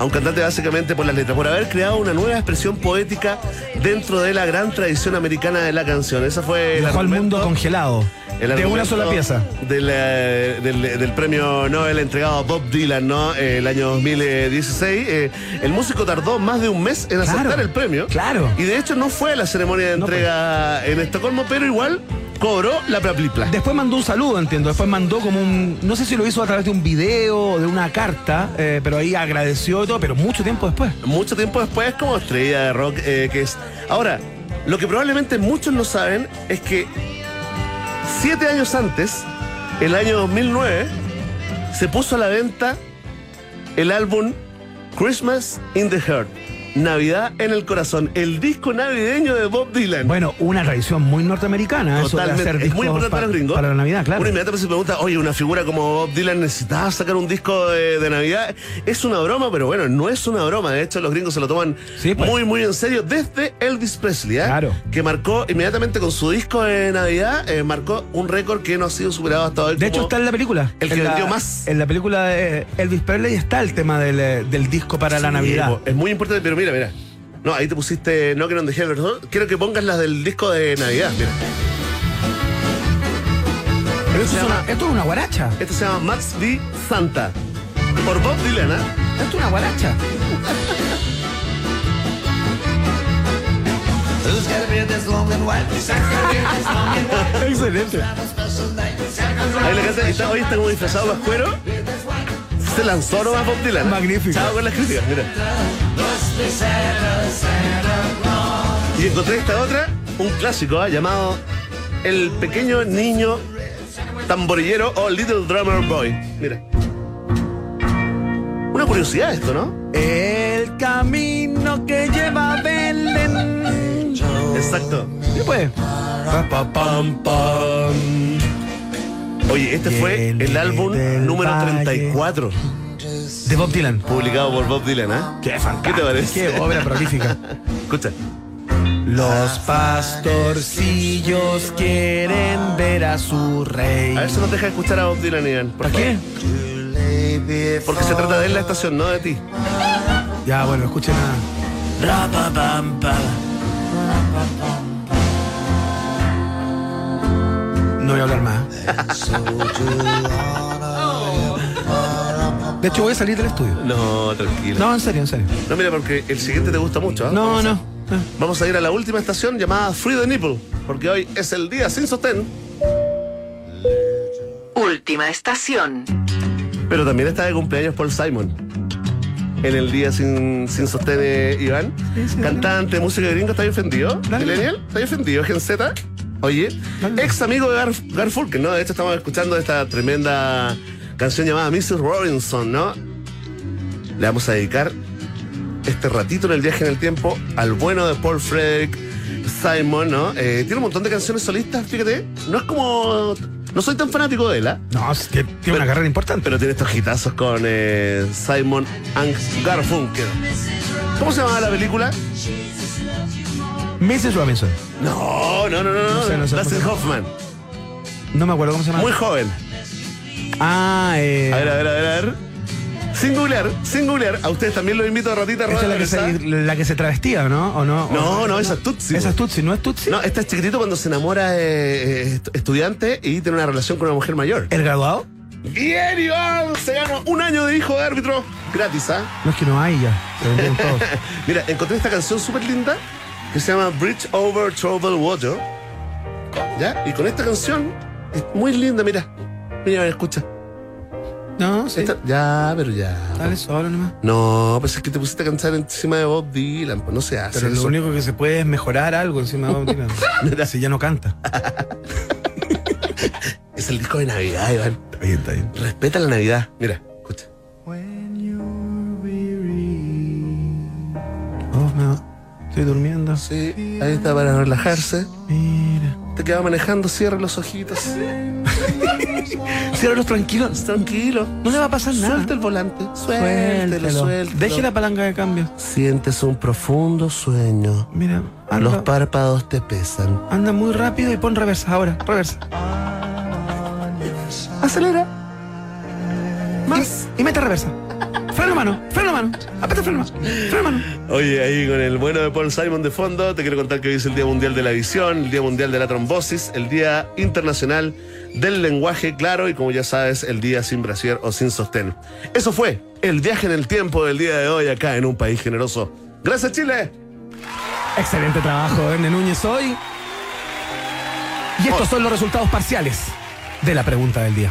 A un cantante básicamente por las letras, por haber creado una nueva expresión poética dentro de la gran tradición americana de la canción. Esa fue el Dejó al mundo congelado. el de una sola pieza. Del, eh, del, del premio Nobel entregado a Bob Dylan, ¿no? Eh, el año 2016. Eh, el músico tardó más de un mes en aceptar Claro, el premio. claro. Y de hecho no fue a la ceremonia de No, entrega en Estocolmo, pero igual cobró la plaplipla. Después mandó un saludo, entiendo. Después mandó como un. No sé si lo hizo a través de un video o de una carta, eh, pero ahí agradeció y todo, pero mucho tiempo después. Mucho tiempo después, como estrella de rock eh, que es. Ahora, lo que probablemente muchos no saben es que siete años antes, el año 2009, se puso a la venta el álbum Christmas in the Heart. Navidad en el corazón, el disco navideño de Bob Dylan. Bueno, una tradición muy norteamericana, eso de Totalmente. hacer Es muy importante pa- para los gringos. Para la Navidad, claro. Uno inmediatamente se pregunta, oye, una figura como Bob Dylan necesitaba sacar un disco de, de Navidad. Es una broma, pero bueno, no es una broma. De hecho, los gringos se lo toman Sí, pues. muy, muy en serio. Desde Elvis Presley, ¿eh? Claro. Que marcó inmediatamente con su disco de Navidad, eh, marcó un récord que no ha sido superado hasta hoy. De hecho, está en la película. El que En la- vendió más. En la película de Elvis Presley está el tema del, eh, del disco para la Navidad. Es muy importante, pero mira, mira. No, ahí te pusiste No Quiero dejar Quiero que pongas las del disco de Navidad, mira. Pero esto, es una, llama- esto es una guaracha. Esto se llama Max V Santa. Por Bob Dylan, ¿ah? Esto es una guaracha. Excelente. Ahí le canta, y está, hoy está como disfrazado más cuero. Se lanzó nomás Bob Dylan. ¿eh? Magnífico. Chao con las críticas, mira. Y encontré esta otra, un clásico ¿ah? llamado El pequeño niño tamborillero o Little Drummer Boy. Mira. Una curiosidad esto, ¿no? El camino que lleva a Belén. Exacto. ¿Qué pues? Pa, pa, pam, pam. Oye, este fue el álbum número valle. 34, De Bob Dylan. publicado por Bob Dylan, ¿ah? Qué ¿Qué fantástico. te parece? Qué obra prolífica. Escucha. Los pastorcillos quieren ver a su rey. A ver si nos deja escuchar a Bob Dylan, Iván. por ¿Para qué? Porque se trata de él la estación, no de ti. Ya, bueno, escuchen a. No voy a hablar más. De hecho, voy a salir del estudio. No, tranquilo. No, en serio, en serio. No, mira, porque el siguiente te gusta mucho, ¿ah? No, a- no. Vamos a ir a la última estación llamada Free the Nipple, porque hoy es el día sin sostén, Última estación. pero también está de cumpleaños Paul Simon. En el día sin, sin sostén, eh, Iván. Cantante, música gringa, ¿está ofendido? ¿Millennial? ¿Está ofendido? ¿Gen Z? Oye, ex amigo de Gar Garfunkel, ¿no? De hecho, estamos escuchando esta tremenda canción llamada Mrs. Robinson, ¿no? Le vamos a dedicar este ratito en el viaje en el tiempo al bueno de Paul Frederick Simon, ¿no? Eh, tiene un montón de canciones solistas, fíjate. No es como. No soy tan fanático de él, ¿ah? No, es que tiene una carrera importante. Pero tiene estos hitazos con eh, Simon and Garfunkel. ¿Cómo se llamaba la película? Mrs. Robinson. No, no, no, no, no. No sé, no sé. Hoffman. No me acuerdo cómo se llama. Muy joven. Ah, eh. A ver, a ver, a ver, a ver. Sin googlear, sin googlear. A ustedes también los invito a ratita a es la que, se, la que se travestía, ¿no? ¿O no? No, ¿O- no, esa es Tutsi. Esa es Tutsi, ¿no es Tutsi? No, esta es chiquitito cuando se enamora eh, eh, estudiante y tiene una relación con una mujer mayor. ¿El graduado? Bien, Iván, se ganó un año de hijo de árbitro gratis, ¿ah? No es que no hay ya. Se vendieron todos. Mira, encontré esta canción súper linda que se llama Bridge Over Troubled Water. ¿Ya? Y con esta canción es muy linda, mira. Mira, escucha. No, sí. Esta- ya, pero ya. Dale solo nomás. No, pues es que te pusiste a cantar encima de Bob Dylan, pues no se hace. Pero lo eso. único que se puede es mejorar algo encima de Bob Dylan. si ya no canta. Es el disco de Navidad, Iván. Está bien, está bien. Respeta la Navidad. Mira, escucha. Oh, me va- Estoy durmiendo. Sí, ahí está para relajarse. Mira. Te queda manejando, cierra los ojitos. Ciérralos tranquilos. Tranquilo. No le va a pasar nada. Suelta el volante. Suéltelo, suéltelo. Deje la palanca de cambio. Sientes un profundo sueño. Mira, Los párpados te pesan. anda muy rápido y pon reversa ahora. Reversa. Acelera. Más. Y mete reversa. Freno mano, freno mano. Aprieta freno mano. Freno mano. Oye, ahí con el bueno de Paul Simon de fondo, te quiero contar que hoy es el Día Mundial de la Visión, el Día Mundial de la Trombosis, el Día Internacional del Lenguaje Claro y como ya sabes, el Día sin brasier o sin sostén. Eso fue el viaje en el tiempo del día de hoy acá en un país generoso. Gracias Chile. Excelente trabajo, Erne Núñez hoy. Y estos son los resultados parciales de la pregunta del día.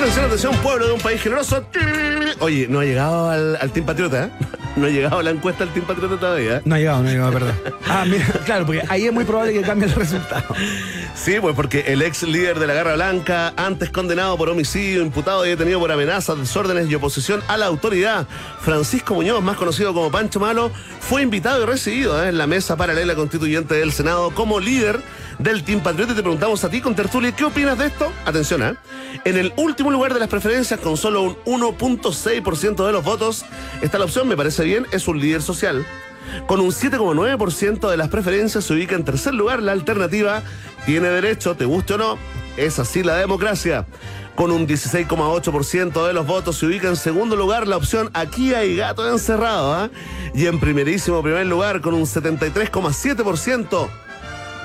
Atención, atención, pueblo de un país generoso. Oye, no ha llegado al, al Team Patriota, ¿eh? No ha llegado la encuesta al Team Patriota todavía. ¿eh? No ha llegado, no ha llegado, verdad. Ah, mira, claro, porque ahí es muy probable que cambie el resultado. Sí, pues porque el ex líder de la Garra Blanca, antes condenado por homicidio, imputado y detenido por amenazas, desórdenes y oposición a la autoridad, Francisco Muñoz, más conocido como Pancho Malo, fue invitado y recibido ¿eh? en la mesa paralela constituyente del Senado como líder del Team Patriota. Te preguntamos a ti, con Tertulia, ¿qué opinas de esto? Atención, ¿eh? En el último lugar de las preferencias, con solo un 1.6% de los votos, está la opción, me parece bien, es un líder social. Con un 7,9% de las preferencias se ubica en tercer lugar la alternativa tiene derecho, te guste o no, es así la democracia. Con un 16,8% de los votos se ubica en segundo lugar la opción aquí hay gato encerrado. ¿ah? Y en primerísimo primer lugar con un 73,7%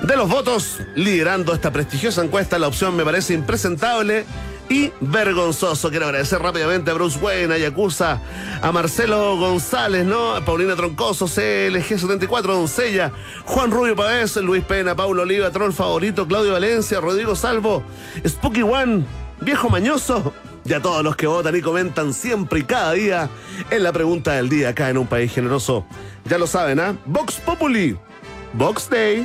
de los votos, liderando esta prestigiosa encuesta, la opción me parece impresentable y vergonzoso. Quiero agradecer rápidamente a Bruce Wayne, a Yakuza, a Marcelo González, ¿no? A Paulina Troncoso, CLG74, Doncella, Juan Rubio Pavés, Luis Pena, Paulo Oliva, Troll Favorito, Claudio Valencia, Rodrigo Salvo, Spooky One, Viejo Mañoso. Y a todos los que votan y comentan siempre y cada día en la pregunta del día acá en un país generoso. Ya lo saben, ¿ah? Vox Populi, Vox Day.